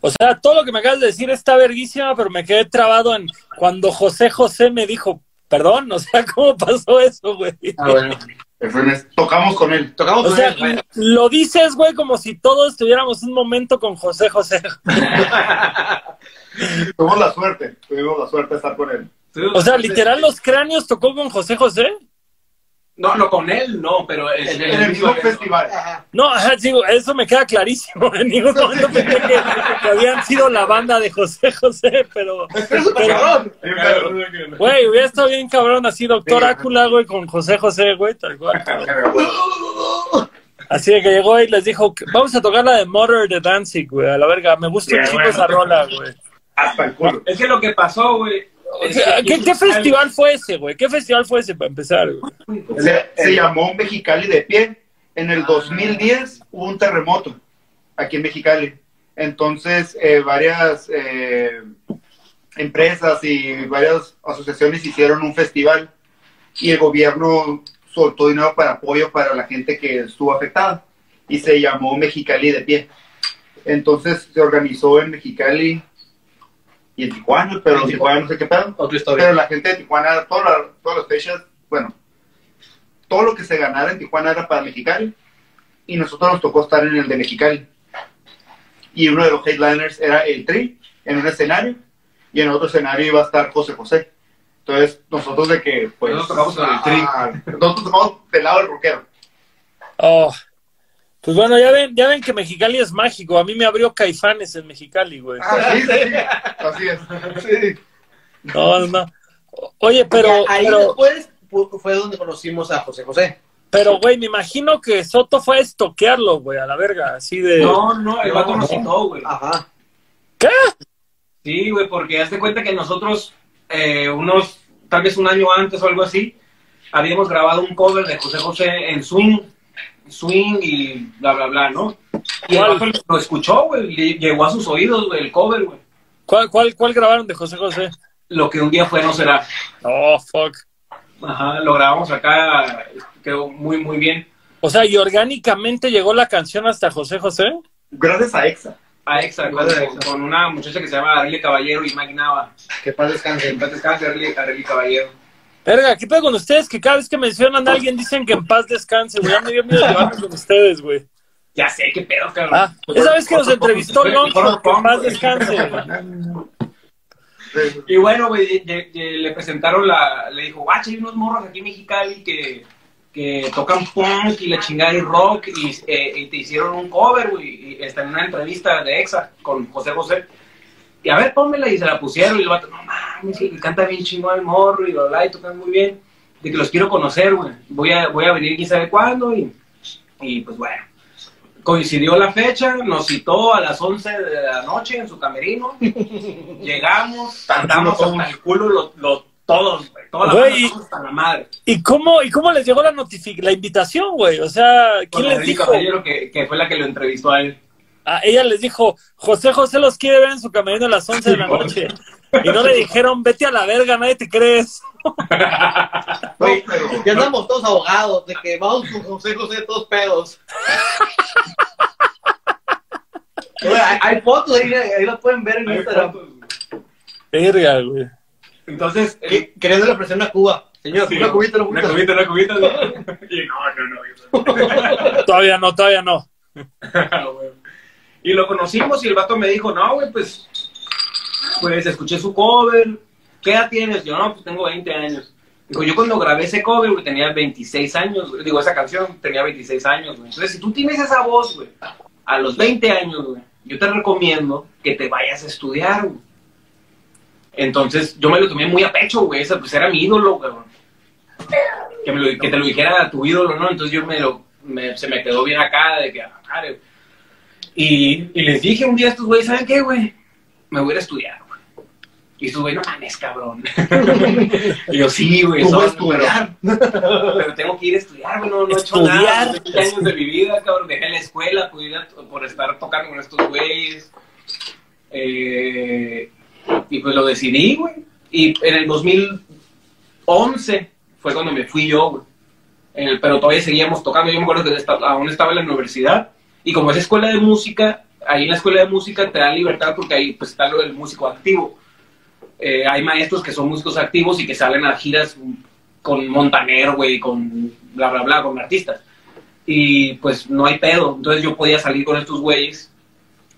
O sea, todo lo que me acabas de decir está verguísima, pero me quedé trabado en cuando José José me dijo, perdón, o sea, ¿cómo pasó eso, güey? Ah, bueno. Tocamos con él. Tocamos O con sea, él, lo dices, güey, como si todos tuviéramos un momento con José José. Tuvimos la suerte. Tuvimos la suerte de estar con él. O sea, literal, los cráneos tocó con José José. No, no, con él no, pero es- En En el mismo festival. Ajá. No, ajá, digo, eso me queda clarísimo. En ningún momento pensé que, que habían sido la banda de José José, pero, Pero, cabrón. Sí, pero- güey, hubiera estado bien cabrón así, doctor Sí. Ácula, güey, con José José, güey, tal cual. Así de que llegó y les dijo, vamos a tocar la de Mother de Danzig, güey, a la verga, me gusta un chico bueno. esa rola, güey. Hasta el culo. Es que lo que pasó, güey. ¿Qué, qué festival fue ese, güey? ¿Qué festival fue ese para empezar, güey? Se, se llamó Mexicali de pie. En el 2010 hubo un terremoto aquí en Mexicali. Entonces, eh, varias eh, empresas y varias asociaciones hicieron un festival y el gobierno soltó dinero para apoyo para la gente que estuvo afectada y se llamó Mexicali de pie. Entonces se organizó en Mexicali y en Tijuana, pero en Tijuana no sé qué pedo. Otra historia. Pero la gente de Tijuana, todas las, todas las fechas, bueno, todo lo que se ganara en Tijuana era para Mexicali y nosotros nos tocó estar en el de Mexicali. Y uno de los headliners era el Tri en un escenario y en otro escenario iba a estar José José. Entonces, nosotros de que, pues. Nosotros tocamos el Tri. ah, nosotros tocamos del lado del rockero. Oh. Pues bueno, ya ven, ya ven que Mexicali es mágico. A mí me abrió Caifanes en Mexicali, güey. Ah, sí, sí, sí. Así es. Sí. No, no. Oye, pero, ahí pero, después fu- fue donde conocimos a José José. pero, güey, me imagino que Soto fue a estoquearlo, güey, a la verga, así de... No, no, el vato No, nos no. citó, güey. Ajá. ¿Qué? Sí, güey, porque haz de cuenta que nosotros, eh, unos, tal vez un año antes o algo así, habíamos grabado un cover de José José en swing, swing y bla, bla, bla, ¿no? Y el lo escuchó, güey, y llegó a sus oídos, güey, el cover, güey. ¿Cuál, cuál, cuál grabaron de José José? Lo que un día fue no será. Oh, fuck. Ajá, lo grabamos acá, quedó muy, muy bien. O sea, y orgánicamente llegó la canción hasta José José. Gracias a EXA. A Exa, con, con una muchacha que se llama Arely Caballero y Mike Nava. Que paz descanse. En paz descanse, Arely, Arely Caballero. Verga, ¿qué pedo con ustedes? Que cada vez que mencionan a alguien dicen que en paz descanse, güey. Ya me dio miedo llevarme con ustedes, güey. Ya sé, qué pedo, cabrón. Ah, esa vez que nos entrevistó Longshot, que en paz descanse. Y bueno, güey, le presentaron la. Le dijo, guacha, hay unos morros aquí en Mexicali que, que tocan punk y la chingada y rock y, eh, y te hicieron un cover, güey. Y está en una entrevista de EXA con José José. Y a ver, pónmela y se la pusieron. Y el vato, no mames, que canta bien chingón el morro y lo y tocan muy bien. De que los quiero conocer, güey. Voy a, voy a venir quién sabe cuándo. Y, y pues bueno. Coincidió la fecha, nos citó a las 11 de la noche en su camerino. Llegamos, cantamos hasta el culo lo, lo- todos, güey. Toda la Güey. banda estamos hasta la madre. ¿Y cómo, ¿Y cómo les llegó la notific la invitación, güey? O sea, Con ¿quién les Enrique dijo? Caballero, que, que fue la que lo entrevistó a él. Ah, ella les dijo, José José los quiere ver en su camerino a las 11 de la noche. Y no le dijeron, vete a la verga, nadie te crees. No, ya andamos todos ahogados, de que vamos con José José todos pedos. Hay, hay fotos ahí, ahí lo pueden ver en Instagram. Verga, güey. Entonces, eh, Que- Queriéndole ofrecer una cuba. Señor, sí, una cubita, una una cubita. cubita, una cubita. Y no, no, no. Todavía no, todavía no. Y lo conocimos y el vato me dijo, no, güey, pues, pues escuché su cover. ¿Qué edad tienes? Yo, no, pues tengo 20 años. Digo, yo cuando grabé ese cover, güey, tenía 26 años. Digo, esa canción tenía 26 años, güey. Entonces, si tú tienes esa voz, güey, a los 20 años, güey, yo te recomiendo que te vayas a estudiar, güey. Entonces, yo me lo tomé muy a pecho, güey. Ese, pues era mi ídolo, güey. Que, me lo- que te lo dijera tu ídolo, ¿no? Entonces yo me lo, me- se me quedó bien acá de que, ah, güey. Y, y les dije un día a estos güeyes, ¿saben qué, güey? Me voy a ir a estudiar, güey. Y estos güeyes, no mames, cabrón. y yo, sí, güey, ¿Cómo son- estudiar? Pero, tengo que ir a estudiar, güey, no, no he hecho nada. 20 años de mi vida, cabrón. Dejé la escuela por, ir a- por estar tocando con estos güeyes. Eh, y pues lo decidí, güey. Y en el 2011 fue cuando me fui yo, güey. Pero todavía seguíamos tocando. Yo me acuerdo que aún estaba en la universidad. Y como es escuela de música, ahí en la escuela de música te dan libertad porque ahí pues está lo del músico activo. Eh, hay maestros que son músicos activos y que salen a giras con Montaner, güey, con bla, bla, bla, con artistas. Y pues no hay pedo. Entonces yo podía salir con estos güeyes.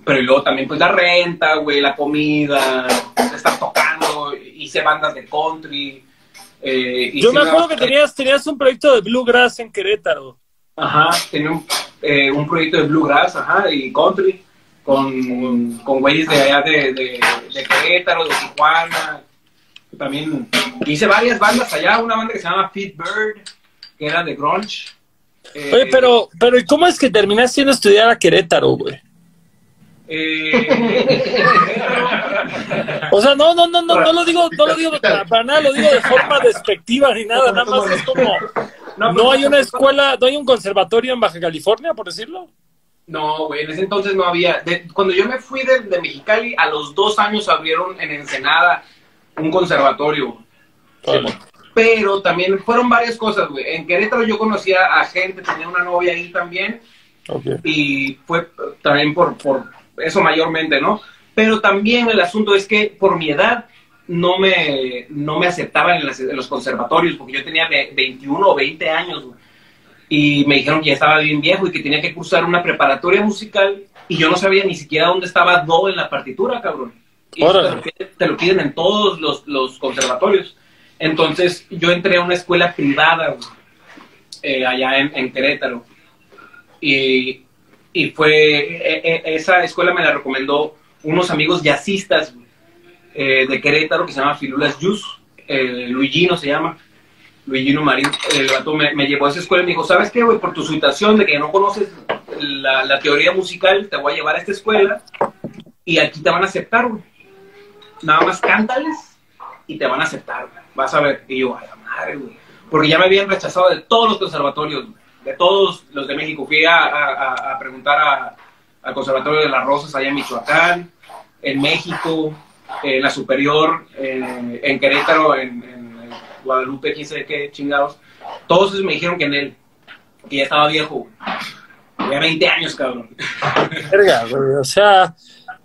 Pero luego también pues la renta, güey, la comida, estar tocando, hice bandas de country. eh, Yo me una- acuerdo que tenías, tenías un proyecto de Bluegrass en Querétaro. Ajá, tenía un, eh, un proyecto de bluegrass, ajá, y country, con, con güeyes de allá de, de, de Querétaro, de Tijuana. También hice varias bandas allá, una banda que se llama Pete Bird, que era de grunge. Eh, Oye, pero, pero ¿y cómo es que terminaste yendo a estudiar a Querétaro, güey? eh, O sea, no, no, no, no, no lo digo, no lo digo para, para nada, lo digo de forma despectiva ni nada, nada más es como, no pues, hay una escuela, no hay un conservatorio en Baja California, por decirlo. No, güey, en ese entonces no había. de- cuando yo me fui de, de Mexicali, a los dos años abrieron en Ensenada un conservatorio. Pero también fueron varias cosas, güey. En Querétaro yo conocía a gente, tenía una novia ahí también, y fue también por, por eso mayormente, ¿no? Pero también el asunto es que por mi edad no me, no me aceptaban en, las- en los conservatorios, porque yo tenía ve- 21 o 20 años, güey. y me dijeron que ya estaba bien viejo y que tenía que cursar una preparatoria musical y yo no sabía ni siquiera dónde estaba Do en la partitura, cabrón. Y te lo, piden, te lo piden en todos los, los conservatorios. Entonces yo entré a una escuela privada eh, allá en, en Querétaro. Y, y fue, e- e- esa escuela me la recomendó unos amigos jazzistas eh, de Querétaro que se llama Filulas Jus, eh, Luigino se llama, Luigino Marín, me, llevó a esa escuela y me dijo, ¿sabes qué, güey? Por tu situación de que no conoces la, teoría musical, te voy a llevar a esta escuela y aquí te van a aceptar, güey. Nada más cántales y te van a aceptar, güey. Vas a ver. Y yo, a la madre, güey. Porque ya me habían rechazado de todos los conservatorios. De todos los de México. Fui a, a- preguntar al Conservatorio de las Rosas allá en Michoacán, en México, en la Superior, en, en Querétaro, en, en Guadalupe, quién sabe qué chingados. Todos esos me dijeron que en él, que ya estaba viejo. Tenía 20 años, cabrón. Verga, güey. O sea,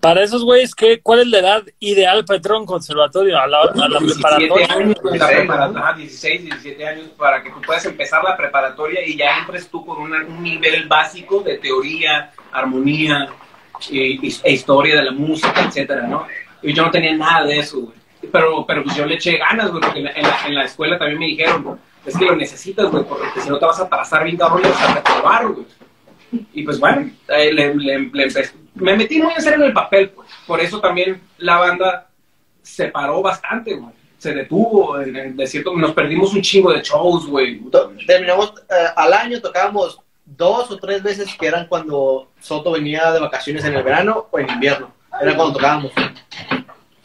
para esos güeyes, ¿qué, ¿cuál es la edad ideal para entrar a un conservatorio? A la, a la 17 preparatoria. años, la 16, prepara- ¿no? ajá, 16, 17 años para que tú puedas empezar la preparatoria y ya entres tú con una- un nivel básico de teoría, armonía y- e historia de la música, etcétera, ¿no? Y yo no tenía nada de eso, güey. Pero, pero pues yo le eché ganas, güey, porque en la, en la- escuela también me dijeron, es que lo necesitas, güey, porque si no te vas a atrasar bien cabrón y vas a reprobar, güey. Y pues bueno, eh, le- le- le me metí muy en serio en el papel, pues. Por eso también la banda se paró bastante, güey. Se detuvo, de cierto, nos perdimos un chingo de shows, güey. Terminamos eh, al año, tocábamos dos o tres veces que eran cuando Soto venía de vacaciones en el verano o en invierno. Era cuando tocábamos.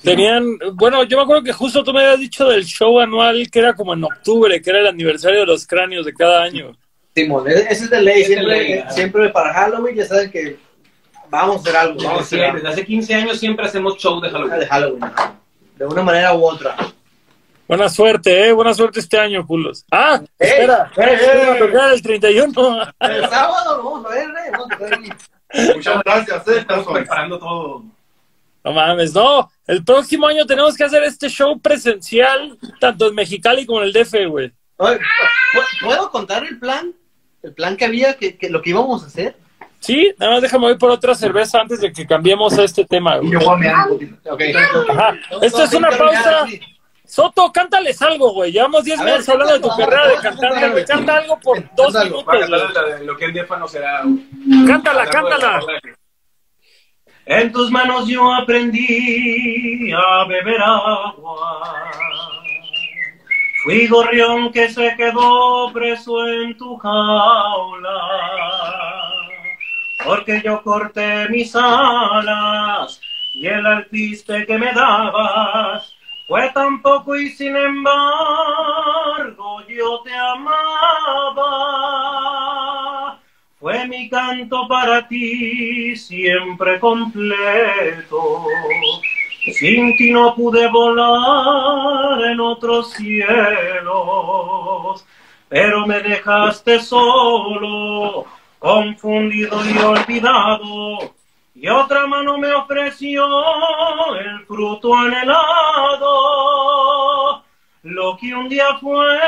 Tenían, bueno, yo me acuerdo que justo tú me habías dicho del show anual que era como en octubre, que era el aniversario de los cráneos de cada año. Simón, ese ese es de ley. De Siempre, ley, siempre para Halloween ya saben que vamos a hacer algo. Vamos a Desde, hacer algo desde hace 15 años siempre hacemos show de Halloween. de Halloween. De una manera u otra. Buena suerte, eh, buena suerte este año, culos. Ah, ¡Ey! espera, ¡Ey, ey! vamos a tocar el 31. El sábado lo vamos a ver, ¿eh? Vamos a. Muchas gracias, eh, Estamos preparando todo. No mames, no. El próximo año tenemos que hacer este show presencial, tanto en Mexicali como en el DF, güey. Oye, ¿pu- ¿Puedo contar el plan? El plan que había, que, que lo que íbamos a hacer. Sí, nada más déjame ir por otra cerveza antes de que cambiemos a este tema, Y güey. yo voy a mirar un poquito. Ok. Ajá. Esto es una pausa. Soto, cántales algo, güey. Llevamos 10 A ver, minutos hablando de tu carrera de cantar. Canta algo por dos minutos, lo que el no será. Cántala, cántala. En tus manos yo aprendí a beber agua. Fui gorrión que se quedó preso en tu jaula. Porque yo corté mis alas y el alpiste que me dabas fue tan poco y sin embargo yo te amaba. Fue mi canto para ti siempre completo. Sin ti no pude volar en otros cielos, pero me dejaste solo, confundido y olvidado. Y otra mano me ofreció el fruto anhelado. Lo que un día fue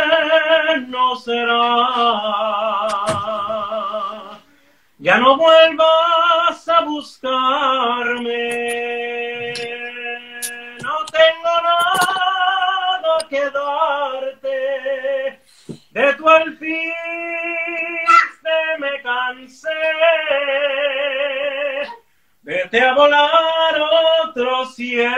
no será. Ya no vuelvas a buscarme. No tengo nada que darte. De tu alpiste me cansé. Vete a volar otros cielos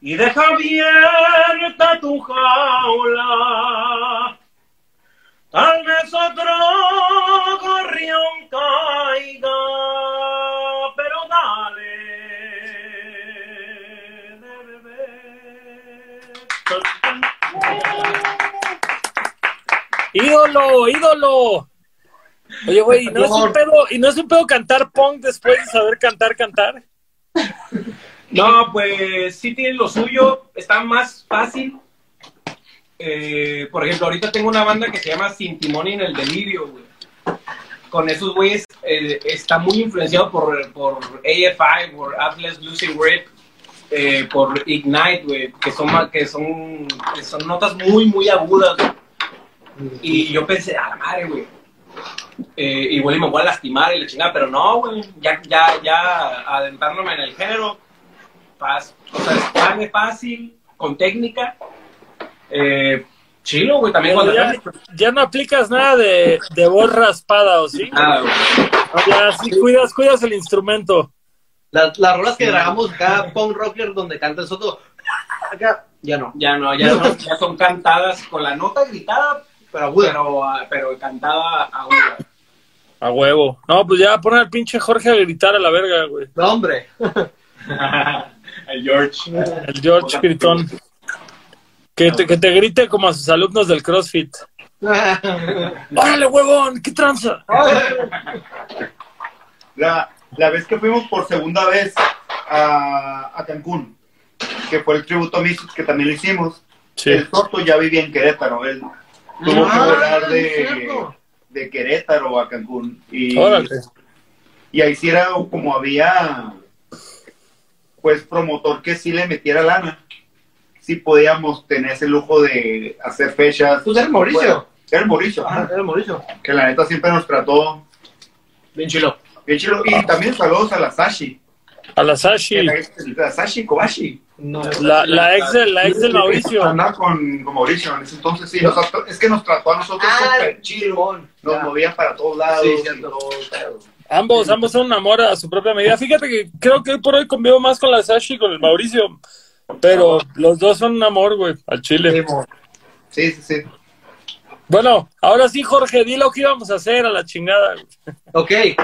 y deja abierta tu jaula. Tal vez otro gorrión caiga, pero dale de beber. ídolo, ídolo. Oye, güey, ¿y no es un pedo, y no es un pedo cantar punk después de saber cantar, cantar? No, pues sí tiene lo suyo, está más fácil. Eh, por ejemplo, ahorita tengo una banda que se llama Sin Timón y en el Delirio, güey. Con esos güeyes eh, está muy influenciado por, por AFI, por Atlas Lucy Rip, eh, por Ignite, güey, que son, que, son, que son notas muy, muy agudas. Y yo pensé, a la madre, güey. Eh, igual y me voy a lastimar y la chingada, pero no, güey. Ya, ya, ya adentrándome en el género, fácil. O sea, es fácil, con técnica. Eh, chilo, güey. También cuando ya, ya no aplicas nada de, de voz raspada, ¿o sí? Nada, güey. Ya sí cuidas, cuidas el instrumento. Las, las rolas que grabamos acá, punk rocker, donde canta el soto, acá, ya no. Ya no, ya no, ya son cantadas con la nota gritada, Pero aguda. pero, ah, pero cantada aguda. A huevo. No, pues ya pon al pinche Jorge a gritar a la verga, güey. No, hombre. el George. El George Gritón. Que te, que te grite como a sus alumnos del CrossFit. ¡Órale, huevón! ¿Qué tranza? La, la vez que fuimos por segunda vez a, a Cancún, que fue el tributo a Misfits, que también lo hicimos, Sí. el Toto ya vivía en Querétaro. Él tuvo que Ah, volar de, de Querétaro a Cancún. Y, Órale. y ahí sí era como había, pues, promotor que sí le metiera lana. Sí podíamos tener ese lujo de hacer fechas. Pues era el Mauricio. Era el Mauricio, Ajá, ajá, era Mauricio. que la neta siempre nos trató Bien chilo. bien chido. Y también saludos a la Sashi. A la Sashi. La, la Sashi Kobashi. No. La, la ex, de, la ex del Mauricio. Andaba con, con Mauricio en ese entonces, sí. nos es que nos trató a nosotros Ah, súper chido. Nos Ya. movía para todos lados. Sí, y cierto. todo, pero- Ambos, ambos son un amor a su propia medida. Fíjate que creo que hoy por hoy convivo más con la Sashi y con el Mauricio. Pero los dos son un amor, güey, al chile. Sí, sí, sí. Bueno, ahora sí, Jorge, di lo que íbamos a hacer a la chingada. güey. Ok.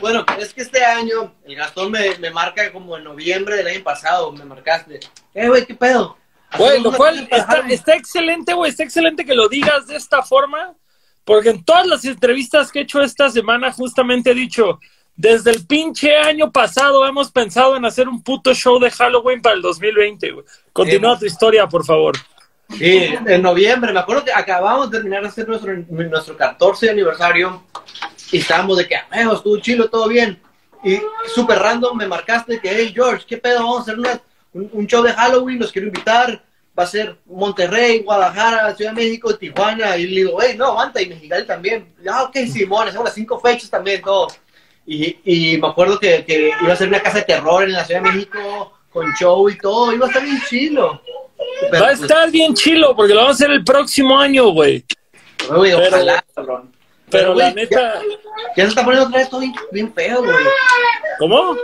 Bueno, a es que este año el Gastón me, me marca como en noviembre del año pasado. Me marcaste. Eh, güey, ¿qué pedo? Güey, lo cual está excelente, güey, está excelente que lo digas de esta forma, porque en todas las entrevistas que he hecho esta semana justamente he dicho, desde el pinche año pasado hemos pensado en hacer un puto show de Halloween para el 2020, güey. Continúa Sí. tu historia, por favor. Sí, en noviembre, me acuerdo que acabamos de terminar de hacer nuestro, nuestro 14 aniversario y estábamos de que, amigo, estuvo chilo, todo bien. Y súper random me marcaste que, hey, George, ¿qué pedo? Vamos a hacer una- un, un show de Halloween, los quiero invitar. Va a ser Monterrey, Guadalajara, Ciudad de México, Tijuana. Y le digo, hey, no, aguanta, y Mexicali también. Ah, ok, Simón, hacemos las cinco fechas también, todo. Y, y me acuerdo que, que iba a ser una casa de terror en la Ciudad de México, con show y todo. Iba a estar bien chilo. Pero, Va a pues, estar bien chilo, porque lo vamos a hacer el próximo año, güey. Güey, Pero- ojalá, cabrón. Pero güey, la neta, Ya se está poniendo otra vez todo bien, bien feo, güey. ¿cómo?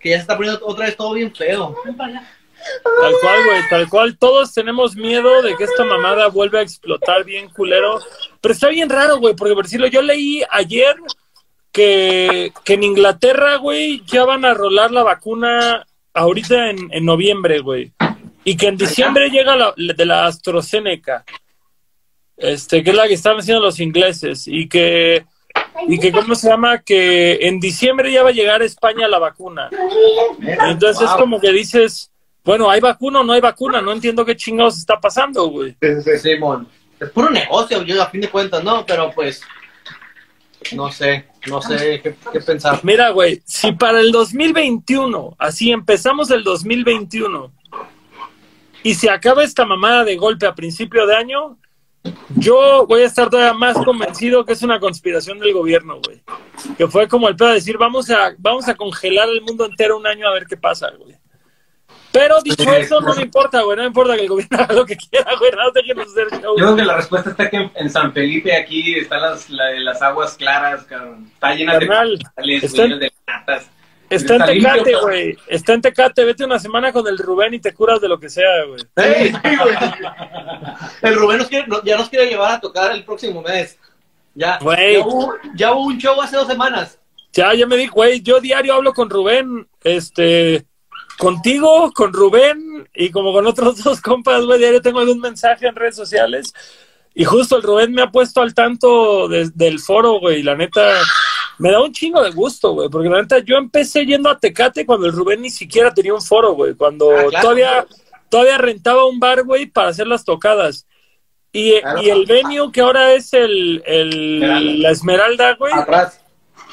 Que ya se está poniendo otra vez todo bien feo. Tal cual, güey, tal cual. Todos tenemos miedo de que esta mamada vuelva a explotar bien culero. Pero está bien raro, güey, porque por decirlo, yo leí ayer que, que en Inglaterra, güey, ya van a rolar la vacuna ahorita en, en noviembre, güey. Y que en diciembre llega la, la de la AstraZeneca. Este, que es la que están haciendo los ingleses. Y que, y que, ¿cómo se llama? Que en diciembre ya va a llegar a España la vacuna. Entonces es Wow. como que dices, bueno, ¿hay vacuna o no hay vacuna? No entiendo qué chingados está pasando, güey. Simón. Es puro negocio, yo a fin de cuentas, ¿no? Pero pues, no sé, no sé qué, pensar. Mira, güey, si para el 2021, así empezamos el 2021, y se acaba esta mamada de golpe a principio de año, yo voy a estar todavía más convencido que es una conspiración del gobierno, güey. Que fue como el pedo de decir, vamos a, vamos a congelar el mundo entero un año a ver qué pasa, güey. Pero dicho eso, no me importa, güey, no me importa que el gobierno haga lo que quiera, güey, no déjenos hacer show. Yo creo que la respuesta está que en, en San Felipe aquí están las, la- las aguas claras, cabrón. Está llena Carnal, de está en- de latas. Está en Está Tecate, güey. Está en Tecate. Vete una semana con el Rubén y te curas de lo que sea, güey. Sí, sí, güey. El Rubén nos quiere- ya nos quiere llevar a tocar el próximo mes. Ya, Güey. ya, hubo, ya hubo un show hace dos semanas. Ya, ya me di, güey. Yo diario hablo con Rubén, este, contigo, con Rubén y como con otros dos compas, güey. Diario tengo algún mensaje en redes sociales. Y justo el Rubén me ha puesto al tanto de- del foro, güey. La neta, me da un chingo de gusto, güey. Porque la neta, yo empecé yendo a Tecate cuando el Rubén ni siquiera tenía un foro, güey. Cuando Ah, claro. todavía, todavía rentaba un bar, güey, para hacer las tocadas. Y, Claro. y el venue que ahora es el, el- Esmeralda. la Esmeralda, güey, Atrás.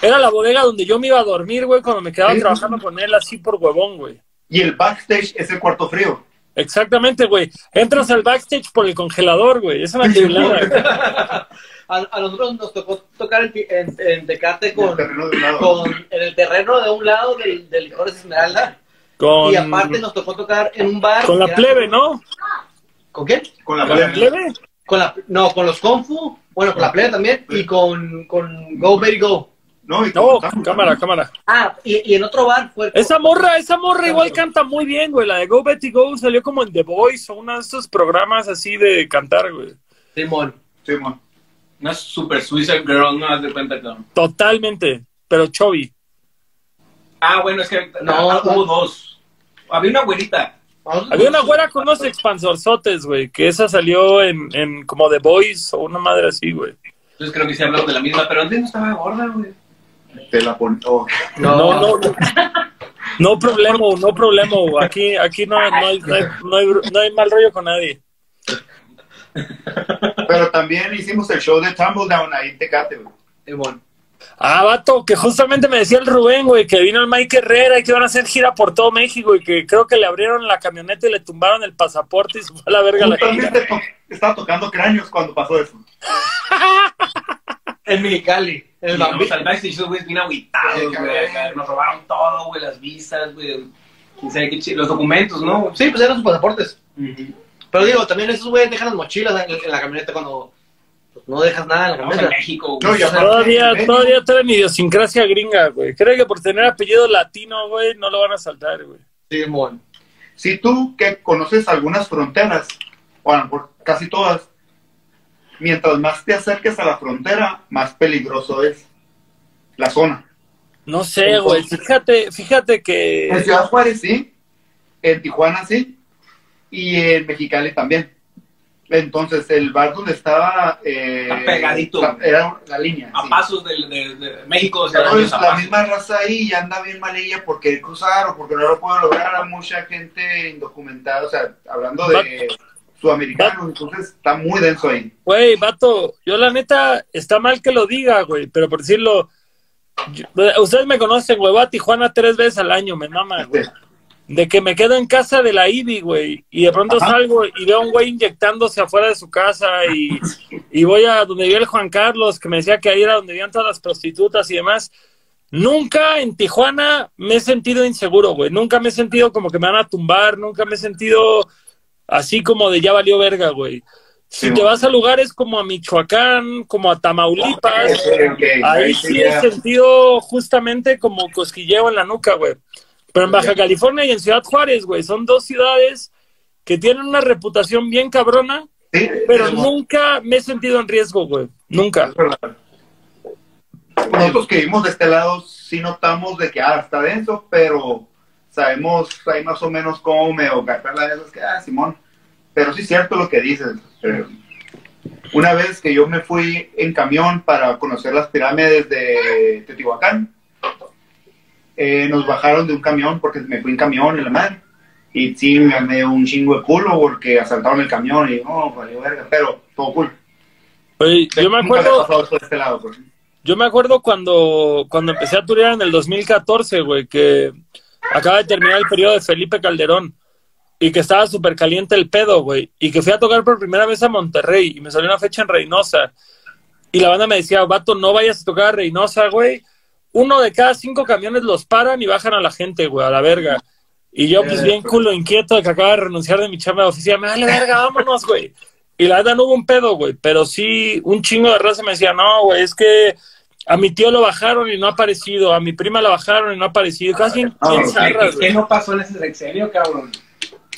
era la bodega donde yo me iba a dormir, güey, cuando me quedaba Sí. trabajando con él así por huevón, güey. Y el backstage es el cuarto frío. Exactamente, güey. Entras al backstage por el congelador, güey. Es una chulada. A, a nosotros nos tocó tocar en, en, en Tecate con, el terreno de un lado. con- en el terreno de un lado del, del Licores Esmeralda. Con, Y aparte nos tocó tocar en un bar. con la plebe, ¿no? ¿Con quién? Con la Con la plebe. plebe. Con la, no, con los Kung Fu. Bueno, con la plebe también. Y con, con Go Baby Go. No, y No, cámara, ¿no? cámara. Ah, y, y en otro bar fue. Esa morra, esa morra igual canta muy bien, güey. La de Go Betty Go salió como en The Voice o uno de esos programas así de cantar, güey. Simón. Sí, mon. Una super Suiza girl, no de cuenta que. Totalmente. Pero Chovy. Ah, bueno, es que No, hubo dos. Había una güerita. Había una güera con unos expansorzotes, güey. Que esa salió en, en como The Voice o una madre así, güey. Entonces creo que sí hablamos de la misma, pero antes no estaba gorda, güey. Te la pon... oh. No, no, no. No problema, no problema. güey. Aquí, aquí no, no, hay, no, hay, no, hay, no hay mal rollo con nadie. Pero también hicimos el show de Tumbledown ahí en Tecate, güey. Ah, vato, que justamente me decía el Rubén, güey, que vino el Mike Herrera y que iban a hacer gira por todo México y que creo que le abrieron la camioneta y le tumbaron el pasaporte y se fue a la verga la gira. Justamente to- estaba tocando cráneos cuando pasó eso. En Mexicali. En el Bambi. al backstage, esos güeyes bien aguitados, Sí, güey. Nos robaron todo, güey, las visas, güey. Quién sabe qué chi- Los documentos, ¿no? Sí, pues eran sus pasaportes. Pero digo, también esos güeyes dejan las mochilas en, en la camioneta cuando pues, no dejas nada en la Vamos a camioneta. México, No, güey. Todavía, ¿eh? todavía traen idiosincrasia gringa, güey. Creo que por tener apellido latino, güey, no lo van a saltar, güey. Simón. Si tú que conoces algunas fronteras, o a lo mejor casi todas, mientras más te acerques a la frontera, más peligroso es la zona. No sé, güey. Fíjate, fíjate En que. Ciudad Juárez sí, en Tijuana sí, y en Mexicali también. Entonces, el bar donde estaba... eh, Está pegadito. la- era la línea. A sí. pasos de, de, de México, o sea, Pero a la pasos. misma raza ahí ya anda bien malilla por querer cruzar o porque no lo puedo lograr. Hay mucha gente indocumentada, o sea, hablando de sudamericanos, entonces está muy denso ahí. Güey, vato, yo la neta, está mal que lo diga, güey, pero por decirlo. yo- ustedes me conocen, güey, voy a Tijuana tres veces al año, me mama, güey. Este, De que me quedo en casa de la IBI, güey, y de pronto Ajá. salgo y veo a un güey inyectándose afuera de su casa y, y voy a donde vive el Juan Carlos, que me decía que ahí era donde vivían todas las prostitutas y demás. Nunca en Tijuana me he sentido inseguro, güey. Nunca me he sentido como que me van a tumbar, nunca me he sentido así como de ya valió verga, güey. Si Sí, te vas a lugares como a Michoacán, como a Tamaulipas, Ahí sí he sentido justamente como cosquilleo en la nuca, güey. Pero en Baja California y en Ciudad Juárez, güey, son dos ciudades que tienen una reputación bien cabrona, sí, pero nunca me he sentido en riesgo, güey. Nunca. Nosotros que vivimos de este lado sí notamos de que ah, está denso, pero sabemos ahí más o menos cómo me gastar la de esas que, ah, Simón. Pero sí es cierto lo que dices. eh, una vez que yo me fui en camión para conocer las pirámides de Teotihuacán, eh, nos bajaron de un camión porque me fui en camión en la madre. Y sí, me dio un chingo de culo porque asaltaron el camión y no, valió verga, pero todo cool. Güey, yo me acuerdo, este lado, yo me acuerdo cuando, cuando empecé a turear en el 2014, güey, que acaba de terminar el periodo de Felipe Calderón y que estaba súper caliente el pedo, güey, y que fui a tocar por primera vez a Monterrey y me salió una fecha en Reynosa y la banda me decía, vato, no vayas a tocar a Reynosa, güey. Uno de cada cinco camiones los paran y bajan a la gente, güey, a la verga. Y yo, pues, bien culo inquieto de que acaba de renunciar de mi chamba de oficina, me vale verga, vámonos, güey. Y la verdad no hubo un pedo, güey, pero sí un chingo de raza me decía, no, güey, es que a mi tío lo bajaron y no ha aparecido, a mi prima la bajaron y no ha aparecido. Casi en Ah, zarras, ¿Qué, no pasó en ese sexenio, cabrón?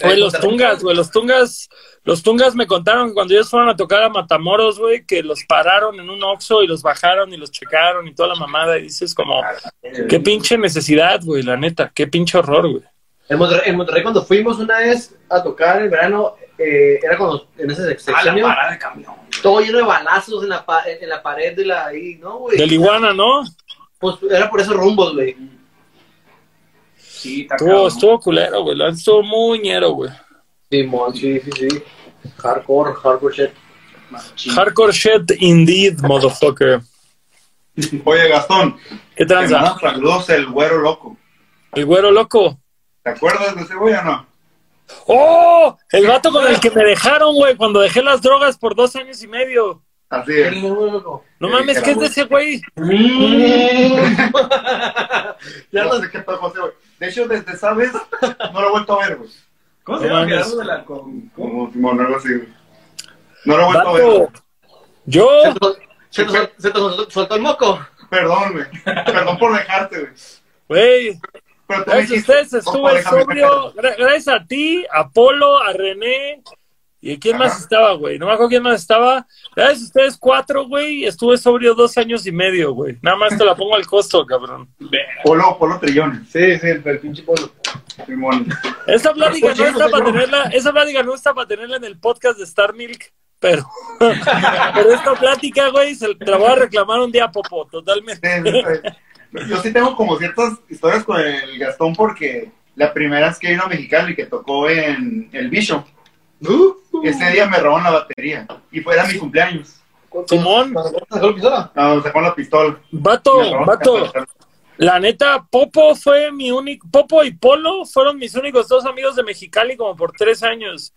Güey, los tungas, güey, los tungas, los tungas me contaron que cuando ellos fueron a tocar a Matamoros, güey, que los pararon en un Oxxo y los bajaron y los checaron y toda la mamada. Y dices como, qué pinche necesidad, güey, la neta, qué pinche horror, güey. En Monterrey, en Monterrey cuando fuimos una vez a tocar en verano, eh, era cuando en ese A la sexenio, parada de camión. Todo lleno de balazos en la, pa- en la pared de la ahí, ¿no, güey? Del iguana, ¿no? Pues era por esos rumbos, güey. Sí, está Estuvo, cabrón. estuvo culero, güey, la estuvo muy ñero, güey. Simón, sí, sí, sí. Hardcore, hardcore shit. Machín. Hardcore shit indeed, motherfucker. Oye, Gastón, ¿Qué tranza? saludos el güero loco. El güero loco. ¿Te acuerdas de ese güey o no? ¡Oh! El vato con el que me dejaron, güey, cuando dejé las drogas por dos años y medio. Así es. No mames, ¿qué es de ese güey? Ya no sé qué tal, José, güey. De hecho, desde sabes, no lo he vuelto a ver, güey. ¿Cómo se No llama mames. Gerardo de la con- ¿cómo? Como Simón, algo así, güey. No lo he vuelto a ver. Güey. yo, ¿Se te, soltó el moco? Perdón, güey. Perdón por dejarte, güey. güey, Pero tú me gracias a ustedes "Por estuve sobrio, gra- gracias a ti, a Polo, a René, ¿y quién más estaba, güey? No me acuerdo quién más estaba. Gracias a ustedes cuatro, güey, estuve sobrio dos años y medio, güey. Nada más te la pongo al costo, cabrón. Polo, polo trillones. Sí, sí, el, el pinche polo. Esa plática no está para tenerla, esa plática no está para tenerla en el podcast de Star Milk, pero, pero esta plática, güey, se te la voy a reclamar un día, Popo, totalmente. Sí, sí, sí. Yo sí tengo como ciertas historias con el Gastón porque la primera vez que vino a Mexicali que tocó en el Bishop, ese día me robaron la batería y fue era mi cumpleaños. Simón. ¿Sacó la pistola? No, sacó la pistola. Vato, vato, la- la neta, Popo fue mi único, Popo y Polo fueron mis únicos dos amigos de Mexicali como por tres años.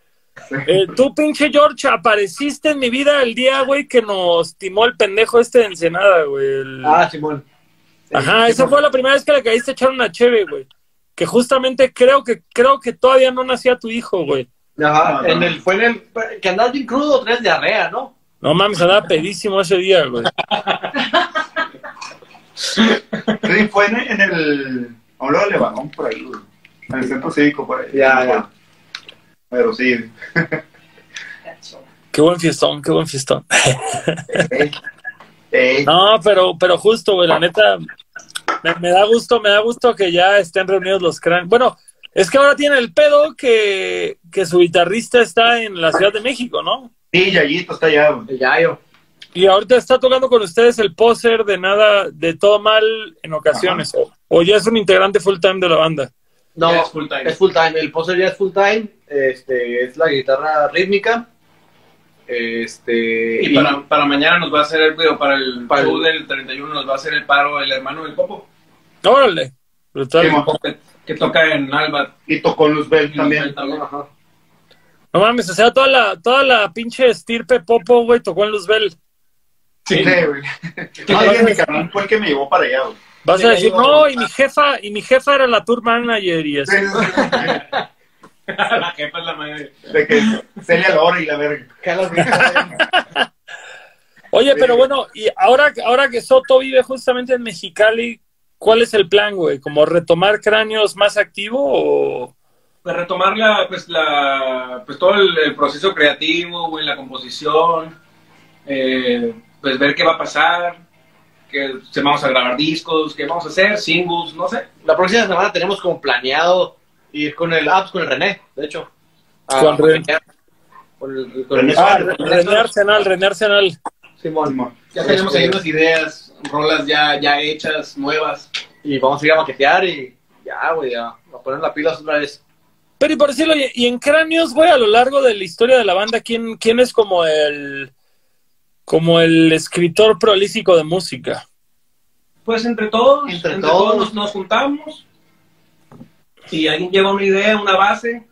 Eh, tú, pinche George, apareciste en mi vida el día, güey, que nos timó el pendejo este de Ensenada, güey. el- Ah, Simón. Ajá, sí, esa fue la primera vez que le caíste a echar una cheve, güey. Que justamente creo que creo que todavía no nacía tu hijo, güey. Ajá, en el, fue en el. Que andabas bien crudo, tres diarrea, ¿no? No mames, andaba pedísimo ese día, güey. Sí, fue en, en el. A un lado de Lebanón, por ahí, güey. En el centro cívico, por ahí. Ya, ya. Pero sí. Qué buen fiestón, qué buen fiestón. No, pero, pero justo, güey, la neta, me, me da gusto, me da gusto que ya estén reunidos los cráneos. Bueno, es que ahora tiene el pedo que, que su guitarrista está en la Ciudad de México, ¿no? Sí, Yayito está allá, güey. El Yayo. Y ahorita está tocando con ustedes el poser de nada, de todo mal en ocasiones. O, o ya es un integrante full time de la banda. No, es full time. Es full time. El poser ya es full time. Este, es la guitarra rítmica. Este. Y para, para mañana nos va a hacer el digo, para el Para show el- del 31 nos va a hacer el paro el hermano del Popo, Órale. Sí, que, que toca en Alba. Y tocó Luzbel también. Ajá. No mames, o sea, toda la, toda la pinche estirpe popo, güey, tocó en Luzbel. Sí, güey. No, dije, mi carnal fue el que me llevó para allá, güey. Vas Sí, a decir, no, y mi jefa, y mi jefa era la tour manager y así. La jefa es la madre. De que Celia Lora y la verga. Oye, pero bueno, y ahora, ahora que Soto vive justamente en Mexicali, ¿cuál es el plan, güey? ¿Como retomar cráneos más activo o...? Pues retomar la, pues la, pues todo el, el proceso creativo, güey, la composición, eh, pues ver qué va a pasar, que se vamos a grabar discos, qué vamos a hacer, singles, no sé. La próxima semana tenemos como planeado ir con el apps con el René, de hecho. A Con René. Con el, con René el- Ah. René Arsenal, René Arsenal. Simón. Simón. Ya tenemos ahí Este, unas ideas, rolas ya, ya hechas, nuevas. Y vamos a ir a maquetear y ya, güey, ya. A poner la pila otra vez. Pero y por decirlo, y y en cráneos, güey, a lo largo de la historia de la banda, ¿quién, quién es como el como el escritor prolífico de música? Pues entre todos, Entre entre, todos. todos nos, nos juntamos y alguien lleva una idea, una base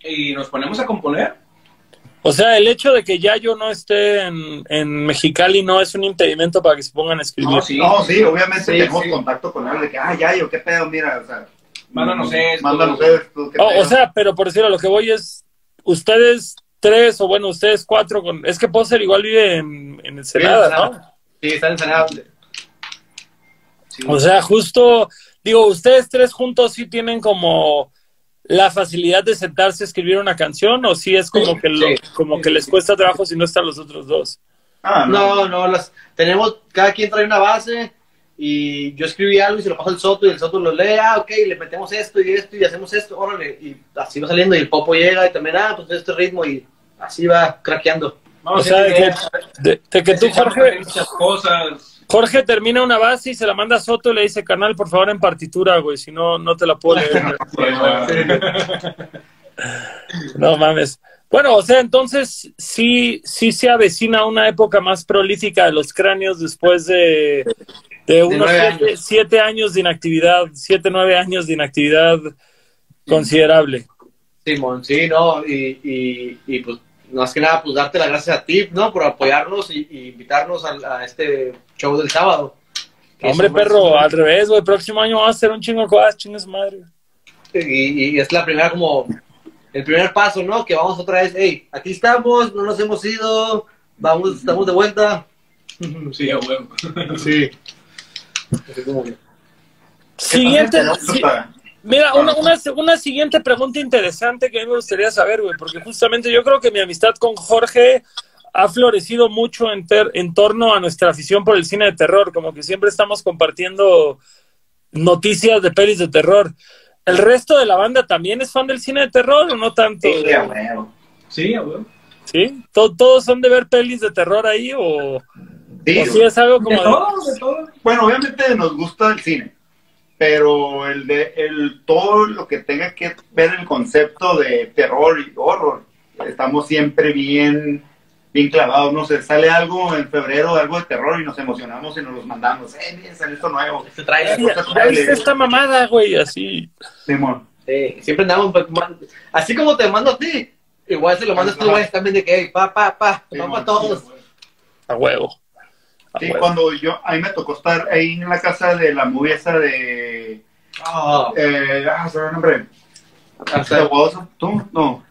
y nos ponemos a componer. O sea, el hecho de que ya yo no esté en, en Mexicali no es un impedimento para que se pongan a escribir. No, sí. No, sí, obviamente Sí, tenemos sí. contacto con él de que, ah, ya, yo, qué pedo, mira, o sea. Mándanos mm, esto. Mándanos esto, qué Oh, pedo. o sea, pero por decirlo, lo que voy es, ustedes tres, o bueno, ustedes cuatro, con, es que Poser igual vive en, en Ensenada, ¿no? Sí, está en Sanada. Sí. O sea, justo, digo, ustedes tres juntos sí tienen como la facilidad de sentarse a escribir una canción, o sí es como Sí, que, lo- sí. como Sí, que sí, les sí. cuesta trabajo si no están los otros dos. Ah, no. No, no, las tenemos, cada quien trae una base y yo escribí algo y se lo paso al Soto y el Soto lo lee, ah, ok, le metemos esto y esto y hacemos esto, órale, y así va saliendo y el Popo llega y también, ah, pues este ritmo y así va craqueando. Vamos O sea, de que, ideas, de, de que tú, Jorge, muchas cosas. Jorge termina una base y se la manda a Soto y le dice, canal, por favor, en partitura, güey, si no, no te la puedo leer. No mames. Bueno, o sea, entonces sí, sí se avecina una época más prolífica de los cráneos después de, de unos siete, años. siete años de inactividad, siete, nueve años de inactividad considerable. Simón, sí, no, y, y, y pues más que nada, pues darte las gracias a ti, ¿no? Por apoyarnos y, y invitarnos a, a este show del sábado. Hombre, perro, al revés, güey. Próximo año vamos a hacer un chingo de cosas, chingas madre. Y, y es la primera como, el primer paso, ¿no? Que vamos otra vez, hey, aquí estamos, no nos hemos ido, vamos, estamos de vuelta. Sí, a huevo. Sí. Así como que- Siguiente. Mira, una, una, una siguiente pregunta interesante que a mí me gustaría saber, güey, porque justamente yo creo que mi amistad con Jorge ha florecido mucho en, ter- en torno a nuestra afición por el cine de terror, como que siempre estamos compartiendo noticias de pelis de terror. ¿El resto de la banda también es fan del cine de terror o no tanto? Sí. Sí. ¿Sí? ¿To- ¿Todos son de ver pelis de terror ahí o, Sí, o sí es algo De como de- todo, de todo. Bueno, obviamente nos gusta el cine, pero el de el todo lo que tenga que ver el concepto de terror y horror, estamos siempre bien bien clavados, no sé, sale algo en febrero, algo de terror y nos emocionamos y nos los mandamos, eh, miren, sale esto nuevo. Este trailer. "Ay, ya viste esta mamada, güey, así. Simón. Sí, siempre andamos, pues, así como te mando a ti, igual se lo mando a estos güeyes también de que, hey, pa, pa, pa, Sí, vamos man, a todos. A huevo. A Sí, huevo. cuando yo, a mí me tocó estar ahí en la casa de la movie esa de, Ah, eh, ah, se me nombre, hasta- ¿The Walls, ¿tú? No,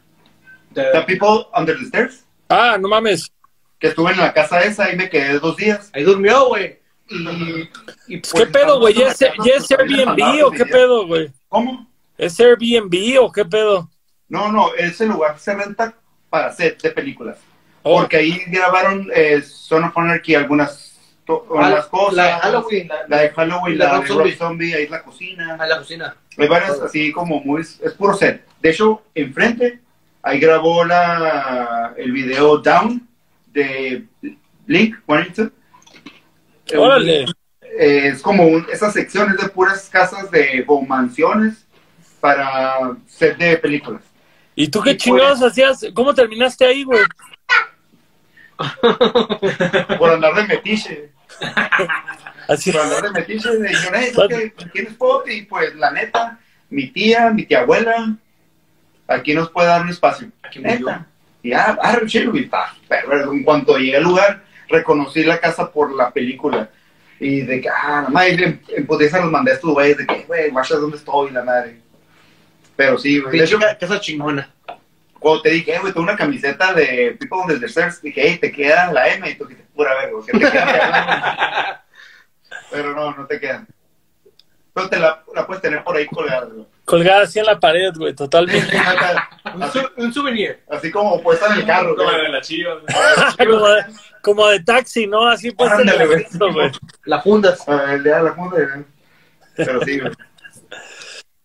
De- The People Under the Stairs, Ah, no mames. que estuve en la casa esa y me quedé dos días. ahí durmió, güey. Y, y ¿Qué pues, pedo, güey? ¿Ya es, Airbnb o qué pedo, güey? ¿Cómo? ¿Es Airbnb o qué pedo? No, no, ese lugar se renta para set de películas. Oh, Porque ahí grabaron eh, Son of Anarchy algunas, to- algunas cosas. La de Halloween, la, La de Halloween, La la, de Zombie. Rob Zombie, ahí es la cocina. a la cocina. Hay varias así como muy... Es puro set. De hecho, enfrente, ahí grabó la, el video Down de Blink 182. órale. Eh, es como un, esas secciones de puras casas de o mansiones para set de películas. ¿Y tú qué Y chingados hacías? ¿Cómo terminaste ahí, güey? Por andar de metiche. Así. Por andar de metiche. Me dijeron, "Hey, ¿tú qué- ¿tienes spot? Y pues la neta, mi tía, mi tía abuela, aquí nos puede dar un espacio. Aquí. Neta. Y ah, ah, chido, y pa, pero en cuanto llegué al lugar, reconocí la casa por la película. Y de que, ah, la madre, en, en putiza los mandé a estos güeyes, de que, güey, guachas dónde estoy, la madre. Pero sí, güey. De hecho, casa chingona. Cuando te dije, eh, güey, tengo una camiseta de People on the Stairs, dije, hey, te queda la M, y tú dijiste, pura verga, que te queda. Pero no, no te queda. Pero te la, la puedes tener por ahí colgada, güey. Colgada así en la pared, güey, totalmente. Un, su- un souvenir. así como puesta en el carro, Como la güey. de la chivas. como, de, como de taxi, ¿no? Así pues en Ándale, el güey. La fundas. A ver, le da la funda, güey. Pero sí, güey.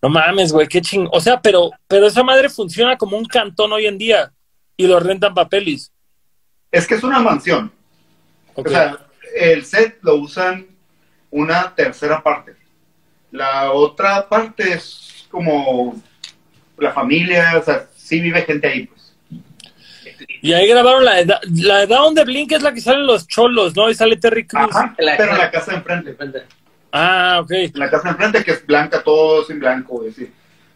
No mames, güey, qué ching. O sea, pero, pero esa madre funciona como un cantón hoy en día y lo rentan papeles. Es que es una mansión. O sea, el set lo usan una tercera parte. La otra parte es como la familia, o sea, sí vive gente ahí, pues. y ahí grabaron la de, la de Down de Blink, es la que salen los cholos, ¿no? Y sale Terry Crews. Ajá, pero la casa de enfrente. Ah, ok. La casa enfrente que es blanca, todo es en blanco, sí.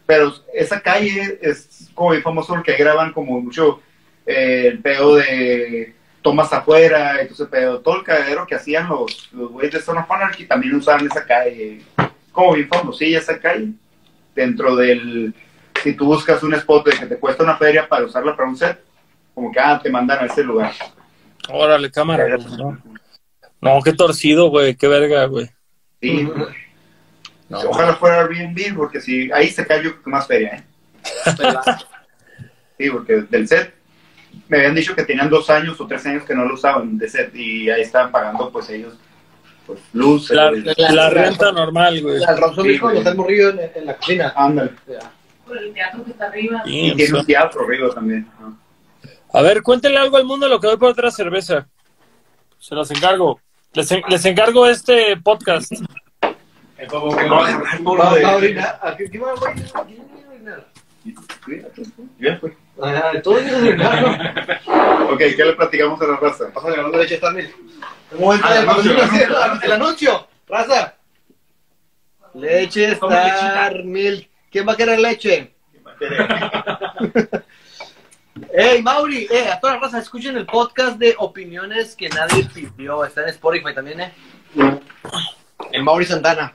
Pero esa calle es como bien famoso porque graban como mucho eh, el pedo de tomas afuera, entonces pedo, todo el cagadero que hacían los, los güeyes de Son of Anarchy también usaban esa calle, como bien famosilla esa calle, dentro del, si tú buscas un spot de que te cuesta una feria para usarla para un set, como que ah, te mandan a ese lugar. Órale, cámara. ¿no? no, qué torcido, güey, qué verga, güey. Sí, No. ojalá fuera Airbnb porque si ahí se cae yo creo que más feria, ¿eh? Sí, porque del set me habían dicho que tenían dos años o tres años que no lo usaban de set y ahí estaban pagando pues ellos pues luz. La, eh, la renta normal, güey. Zombie Sí, cuando güey. está morrido en, en la cocina. ándale. Por el teatro que está arriba. Y tiene un teatro arriba también. ajá. A ver, cuéntenle algo al mundo de lo que voy por otra cerveza. Se los encargo. Les, en- les encargo este podcast. Es como que No, Va de- va a orinar. ¿A qué- va a orinar? ¿Quién va a? Ya fue. Ah, orinar, ¿no? Ok, ¿qué le platicamos a la raza? Pásale hablando de leche también. Ah, el anuncio, el anuncio, el el, anuncio. el anuncio. Raza. Leche Star Milk. ¿Quién va a querer leche? Ey, Mauri, eh, a toda la raza, escuchen el podcast de opiniones que nadie pidió. Está en Spotify también, eh. El Mauri Santana.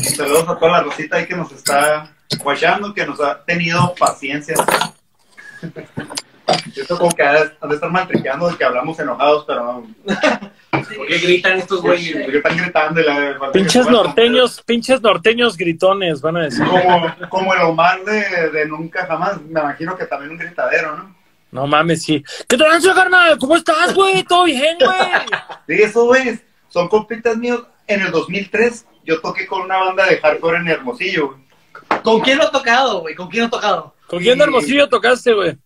Saludos a toda la rosita ahí que nos está guachando, que nos ha tenido paciencia. Esto como que ha de estar maltriqueando de que hablamos enojados, pero ¿Por qué gritan estos güeyes? porque están gritando y la Pinches norteños, pinches norteños gritones, van a decir. Como, como el Omar de, de Nunca Jamás, me imagino que también un gritadero, ¿no? No mames, sí. ¿Qué tranza, carnal? ¿Cómo estás, güey? ¿Todo bien, güey? Sí, eso, güey, son compitas míos. En el 2003 yo toqué con una banda de hardcore en Hermosillo, güey. ¿Con quién lo ha tocado, güey? ¿Con quién lo ha tocado? ¿Con quién de Hermosillo tocaste, güey?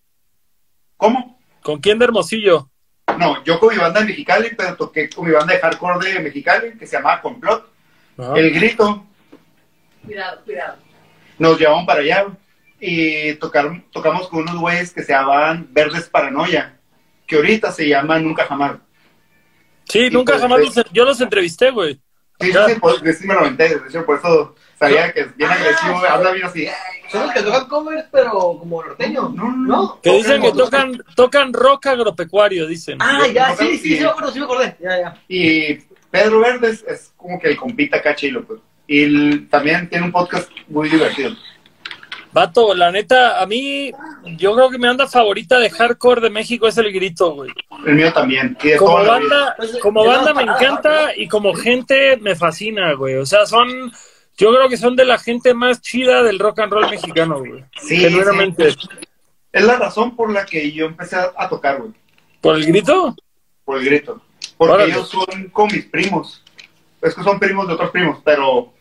¿Cómo? ¿Con quién de Hermosillo? No, yo con mi banda de Mexicali, pero toqué con mi banda de hardcore de Mexicali, que se llamaba Complot. Ajá. El grito, Cuidado, cuidado. nos llevaban para allá y tocaron, tocamos con unos güeyes que se llamaban Verdes Paranoia, que ahorita se llaman Nunca Jamás. Sí, Y nunca pues, jamás los, yo los entrevisté, güey. Sí, sí, sí, pues, sí me lo aventé, de hecho, por eso sabía que es bien agresivo, güey, habla bien así. Son los que tocan covers, pero como norteño. No, no, no. Que dicen que Tocan- tocan, rock agropecuario, dicen. Ah, ya, Tocan- sí, sí, sí, me acuerdo, sí me acordé. Ya, ya. Y Pedro Verdes es como que el compita acá chilo, pues. Y el- también tiene un podcast muy divertido. Vato, la neta, a mí, yo creo que mi banda favorita de hardcore de México es El Grito, güey. El mío también. Como banda, Pues, como banda me encanta y como gente me fascina, güey. O sea, son, yo creo que son de la gente más chida del rock and roll mexicano, güey. Sí, Genuinamente. sí. Es la razón por la que yo empecé a, a tocar, güey. ¿Por el grito? Por el grito. Porque Órale. ellos son con mis primos. Es que son primos de otros primos, pero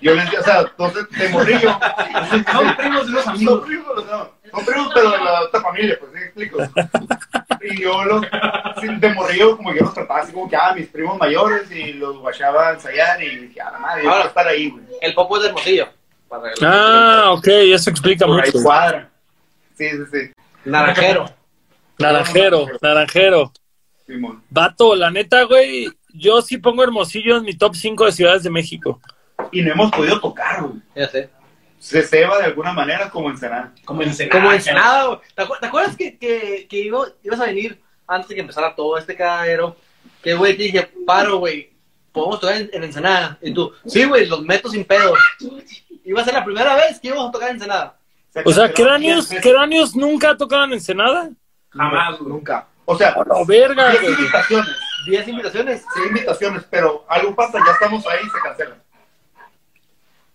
yo les o sea, entonces de morrillo. Son primos de Son amigos. primos, no, son primos, pero de la otra familia, pues, ¿sí me explico? Y yo los, de morrillo, como que yo los trataba así como que, ah, mis primos mayores, y los guachaba a ensayar, y dije, ah, la madre, yo Ahora. quiero estar ahí, güey. El popo es de Hermosillo. Para Ah, ok, eso explica Por ahí mucho. cuadra. Sí, sí, sí. Naranjero. Naranjero, naranjero. Simón. Vato, la neta, güey, yo sí pongo Hermosillo en mi top 5 de ciudades de México. Y no hemos podido tocar, güey. Ya sé. Se ceba de alguna manera como Ensenada. Como Ensenada. Como Ensenada. ¿Te, acu- te acuerdas que, que, que iba- ibas a venir antes de que empezara todo este cagadero? Que, güey, te dije, paro, güey, podemos tocar en, en Ensenada. Y tú, sí, güey, los meto sin pedo. Iba a ser la primera vez que íbamos a tocar en Ensenada. O sea, Cráneos. Cráneos nunca tocaron Ensenada. Jamás. Nunca. O sea, la verga, diez güey. invitaciones. ¿Diez invitaciones? Sí, invitaciones, pero algo pasa, ya estamos ahí y se cancela.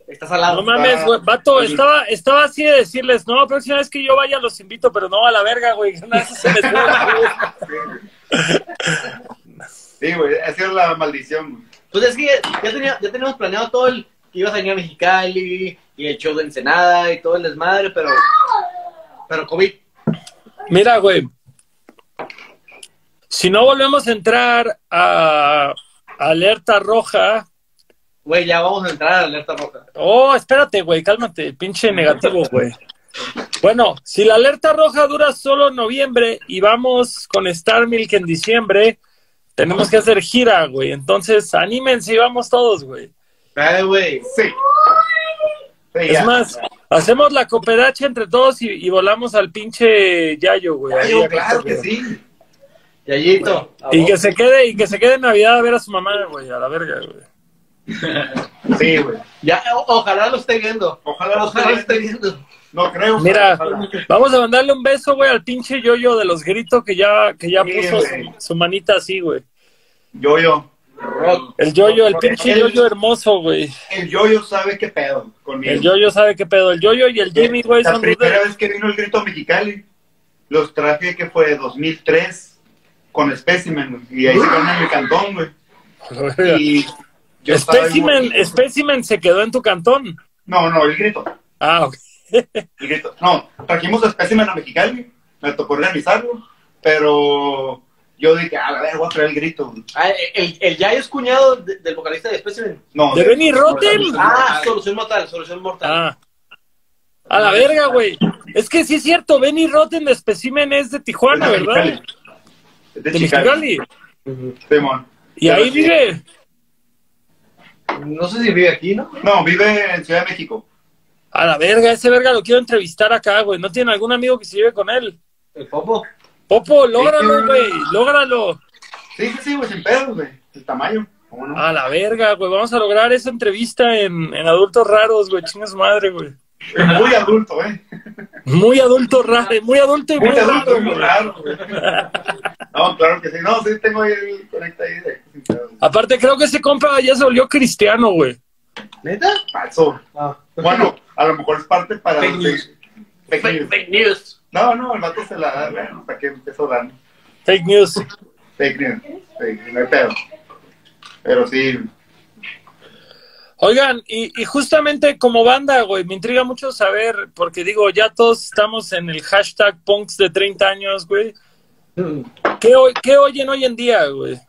Estás al lado. No mames, güey. Vato, estaba, estaba así de decirles, no, próxima vez que yo vaya los invito, pero no a la verga, güey. Se me. Sí, güey, esa es la maldición, güey. Pues es que ya, ya tenía- ya teníamos planeado todo el que ibas a venir a Mexicali y el show de Ensenada y todo el desmadre, pero. Pero COVID. Mira, güey. Si no volvemos a entrar a alerta roja. Güey, ya vamos a entrar a la alerta roja. Oh, espérate, güey, cálmate, pinche negativo, güey. Bueno, si la alerta roja dura solo noviembre y vamos con Star Milk en diciembre, tenemos que hacer gira, güey. Entonces, anímense y vamos todos, güey. Eh, güey. Sí. Sí, Es ya. más, hacemos la cooperacha entre todos y, y volamos al pinche Yayo, güey. Ay, Ahí yo, a claro que sí. Yayito. Y que se quede, y que se quede en Navidad a ver a su mamá, güey, a la verga, güey. Sí, güey. Ya, o- ojalá lo esté viendo. Ojalá lo Ojalá lo esté viendo. No creo. Mira, ojalá. vamos a mandarle un beso, güey, al pinche yoyo de los gritos que ya, que ya Sí, puso su, su manita así, güey. Yo, yo. Rock. El yoyo, el pinche El- yoyo hermoso, güey. El yoyo sabe qué pedo conmigo. El yoyo sabe qué pedo. El yoyo y el Jimmy, güey, La son primera dos vez que vino el grito Mexicali, los traje que fue 2003 con Specimen, güey, y ahí se quedaron en mi cantón, güey. Y yo Specimen. Specimen se quedó en tu cantón. No, no, el grito. Ah, ok. El grito. No, trajimos a Specimen a Mexicali, me tocó organizarlo, pero yo dije, a ver, voy a traer el grito. Ah, el, el Yayo es cuñado de- del vocalista de Specimen. No, ¿De Benny Rotten? Ah, solución mortal, solución mortal. Ah. A la verga, güey. Es que sí es cierto, Benny Rotten de Specimen es de Tijuana, de ¿verdad? Mexicali. Es de De Mexicali. Mexicali. Simón. Y Pero ahí sí. vive. No sé si vive aquí, ¿no? No, vive en Ciudad de México. A la verga, ese verga lo quiero entrevistar acá, güey. ¿No tiene algún amigo que se lleve con él? El Popo. Popo, lógralo, güey. Lógralo. Sí, sí, sí, güey, sin pedos, güey. El tamaño, ¿cómo no? A la verga, güey. Vamos a lograr esa entrevista en, en Adultos Raros, güey. Chinga su madre, güey. Muy adulto, ¿eh? Muy adulto raro, muy adulto y muy, Muy adulto raro, y muy raro, güey. No, claro que sí. No, sí, tengo ahí el conecta ahí. Aparte, creo que ese compa ya se volvió cristiano, güey. ¿Neta? Falso. Ah. Bueno, a lo mejor es parte para... Fake los- news. Fake news. Fake news. No, no, el vato se la da, bueno, ¿para qué empezó dando? Fake news. Fake news. Fake, no hay pedo. Pero sí, Oigan, y, justamente como banda, güey, me intriga mucho saber, porque digo, ya todos estamos en el hashtag punks de 30 años, güey. ¿Qué, qué oyen hoy en día, güey?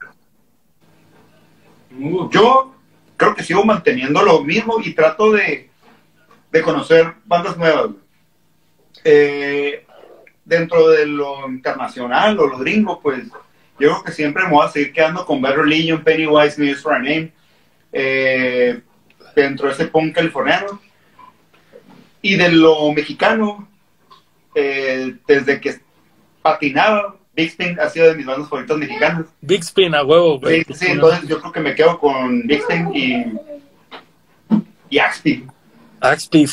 yo creo que sigo manteniendo lo mismo y trato de, de conocer bandas nuevas. Eh, dentro de lo internacional o lo gringo, pues yo creo que siempre me voy a seguir quedando con Bad Religion, Pennywise, News for a Name, eh, dentro de ese punk californiano. Y de lo mexicano, eh, desde que patinaba, Big Spin ha sido de mis bandas favoritas mexicanas. Big Spin a huevo, güey. Sí, sí, entonces yo creo que me quedo con Big Spin y, y Axpi. Axpi,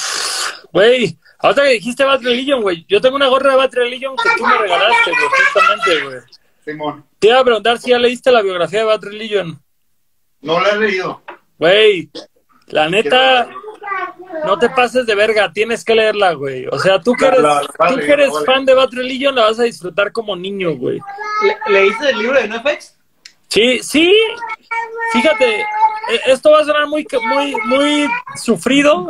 güey. Ahorita que dijiste Bad Religion, güey. Yo tengo una gorra de Bad Religion que tú me regalaste, güey, justamente, güey. Simón, Te iba a preguntar si ya leíste la biografía de Bad Religion. no la he leído. Güey, la neta, no te pases de verga, tienes que leerla, güey. O sea, tú que eres, la- la- tú la- que eres la- la- fan de Bad Religion, la vas a disfrutar como niño, güey. Le- ¿Leíste el libro de NoFX? Sí, sí. Fíjate, eh, esto va a sonar muy, muy, muy sufrido,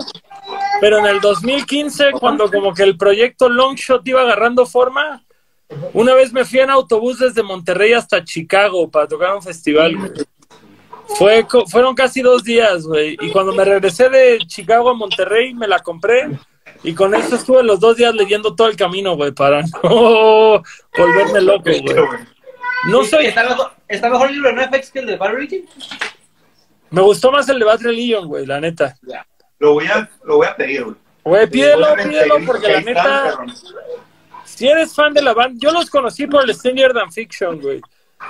pero en el 2015, cuando como que el proyecto Longshot iba agarrando forma, una vez me fui en autobús desde Monterrey hasta Chicago para tocar un festival. güey. Fue, co- fueron casi dos días, güey. Y cuando me regresé de Chicago a Monterrey, me la compré. Y con eso estuve los dos días leyendo todo el camino, güey, para no volverme loco, güey. No soy, ¿Está mejor, ¿Está mejor el libro de NoFX que el de Bad Religion? Me gustó más el de Bad Religion, güey, la neta. Lo voy a, lo voy a pedir, güey. Güey, pídelo, pídelo, porque la neta, si eres fan de la banda, yo los conocí por el Stranger Than Fiction, güey.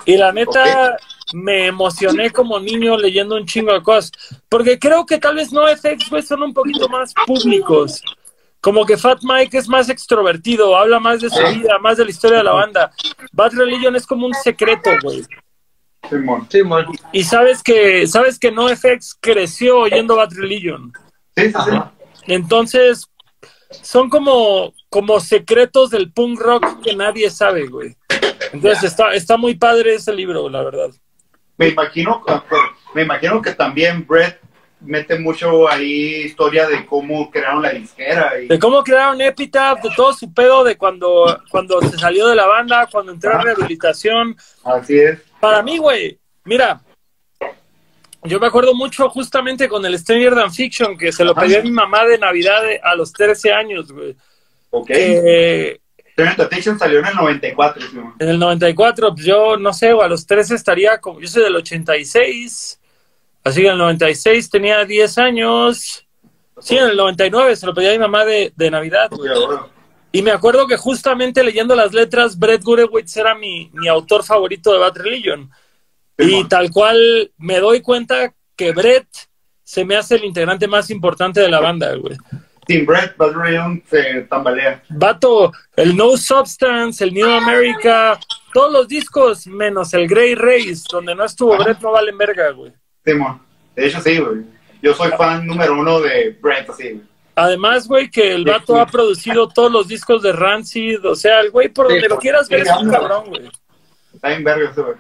Y la neta, me emocioné como niño leyendo un chingo de cosas. Porque creo que tal vez no FX, güey, son un poquito más públicos. Como que Fat Mike es más extrovertido, habla más de su vida, más de la historia de la banda. Bad Religion es como un secreto, güey. Simón. Y sabes que, sabes que no FX creció oyendo Bad Religion. Sí, sí. Entonces, son como, como secretos del punk rock que nadie sabe, güey. Entonces, está, está muy padre ese libro, la verdad. Me imagino, me imagino que también Brett mete mucho ahí historia de cómo crearon la disquera y De cómo crearon Epitaph, de todo su pedo, de cuando, cuando se salió de la banda, cuando entró en rehabilitación. así es. Para mí, güey, mira, yo me acuerdo mucho justamente con el Stranger Than Fiction, que se lo pedí a mi mamá de Navidad de- a los 13 años, güey. Ok. Que Addiction salió en el 94, Simón. En el 94, pues yo no sé, o a los 13 estaría como. Yo soy del 86, así que en el 96 tenía 10 años. Sí, en el 99 se lo pedí a mi mamá de, de Navidad. Y me acuerdo que justamente leyendo las letras, Brett Gurewitz era mi, mi autor favorito de Bad Religion. Y tal cual me doy cuenta que Brett se me hace el integrante más importante de la banda, güey. Sin Brett, Bad Religion se tambalea. Vato, el No Substance, el New America, todos los discos menos el Grey Race, donde no estuvo Brett, no valen verga, güey. Simón. De hecho, sí, güey. Yo soy fan número uno de Brett, así, güey. Además, güey, que el vato ha producido todos los discos de Rancid, o sea, el güey, por donde lo quieras ver, es un cabrón, güey. Está bien verga ese, güey.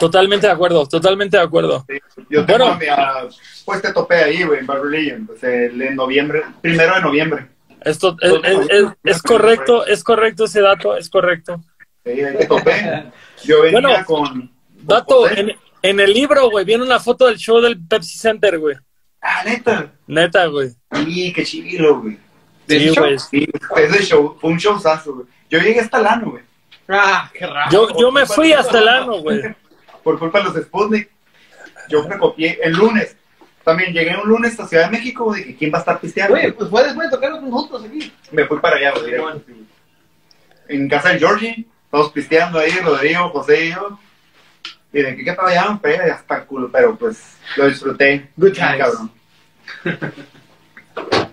Totalmente de acuerdo, totalmente de acuerdo. Sí. Yo tengo Bueno. a mi, a- pues te topé ahí, güey, en Bad Religion. Pues el en noviembre, primero de noviembre. Esto es, es- es- es correcto, es correcto ese dato, es correcto. Sí, ahí te topé. Yo venía Bueno, con. con Dato, en, en el libro, güey, viene una foto del show del Pepsi Center, güey. Ah, neta. Neta, güey. Sí, qué chilo, güey. ¿De Sí, güey. Sí, ese show, fue un showzazo, güey. Yo llegué hasta el ano, güey. Ah, qué raro. Yo, yo me fui hasta el ano, güey. Por culpa de los Sputnik. Yo me copié el lunes. También llegué un lunes a Ciudad de México, dije, ¿quién va a estar pisteando? Oye, pues fue después de tocar con nosotros aquí. Me fui para allá, güey. En casa de Georgie, todos pisteando ahí, Rodrigo, José y yo. Y de que qué tal allá, pero ya está cool, pero pues lo disfruté. Good times. cabrón.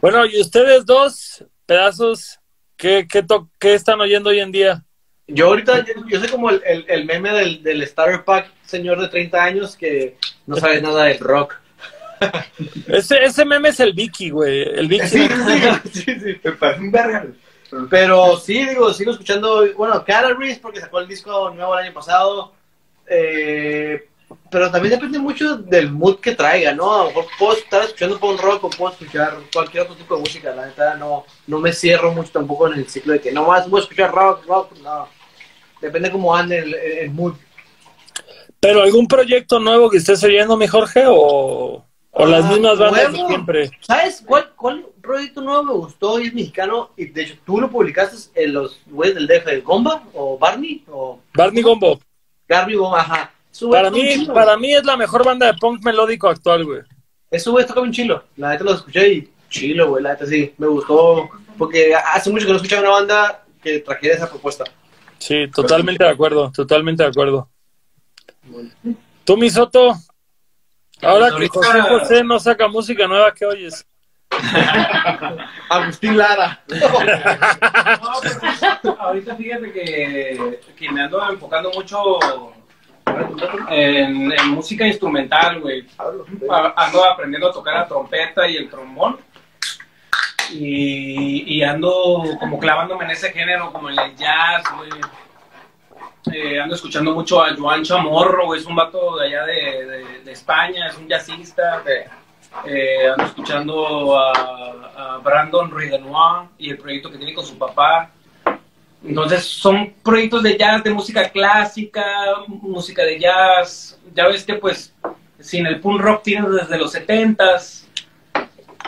Bueno, y ustedes dos pedazos, ¿qué, qué, to- qué están oyendo hoy en día? Yo ahorita, yo, yo soy como el, el, el meme del, del Starter Pack, señor de 30 años que no sabe nada del rock. Ese, ese meme es el Vicky, güey. El Vicky. Sí, sí, sí, sí, me parece un verga. Pero sí, digo, sigo escuchando, bueno, Calories porque sacó el disco nuevo el año pasado. Eh, pero también depende mucho del mood que traiga, ¿no? A lo mejor puedo estar escuchando punk rock o puedo escuchar cualquier otro tipo de música. La neta, no, no me cierro mucho tampoco en el ciclo de que nomás voy a escuchar rock, rock, no. Depende cómo ande el, el mood. ¿Pero algún proyecto nuevo que estés oyendo, mi Jorge? ¿O, o las Ah, mismas bandas de siempre? ¿Sabes cuál, cuál proyecto nuevo me gustó y es mexicano? Y de hecho tú lo publicaste en los güeyes del DF, Gomba o Barney o Barney Gombo. Garby Gomba, ajá. Para mí, chilo. para mí es la mejor banda de punk melódico actual, güey. Ese güey toca un chilo. La neta lo escuché y chilo, güey. La neta sí, me gustó. Porque hace mucho que no escuchaba una banda que trajera esa propuesta. Sí, totalmente de acuerdo, totalmente de acuerdo. Tú, mi Soto, ahora que Ahorita- José José no saca música nueva, ¿qué oyes? Agustín Lara. No, pues, ahorita fíjate que, que me ando enfocando mucho en, música instrumental, güey. Ando aprendiendo a tocar la trompeta y el trombón. Y, y ando como clavándome en ese género, como en el jazz, güey. Eh, ando escuchando mucho a Joan Chamorro, güey. Es un vato de allá de, de- España, es un jazzista. Eh, ando escuchando a, a Brandon Ruidenoir y el proyecto que tiene con su papá. Entonces son proyectos de jazz, de música clásica, música de jazz. Ya ves que pues sin el punk rock tienes desde los 70s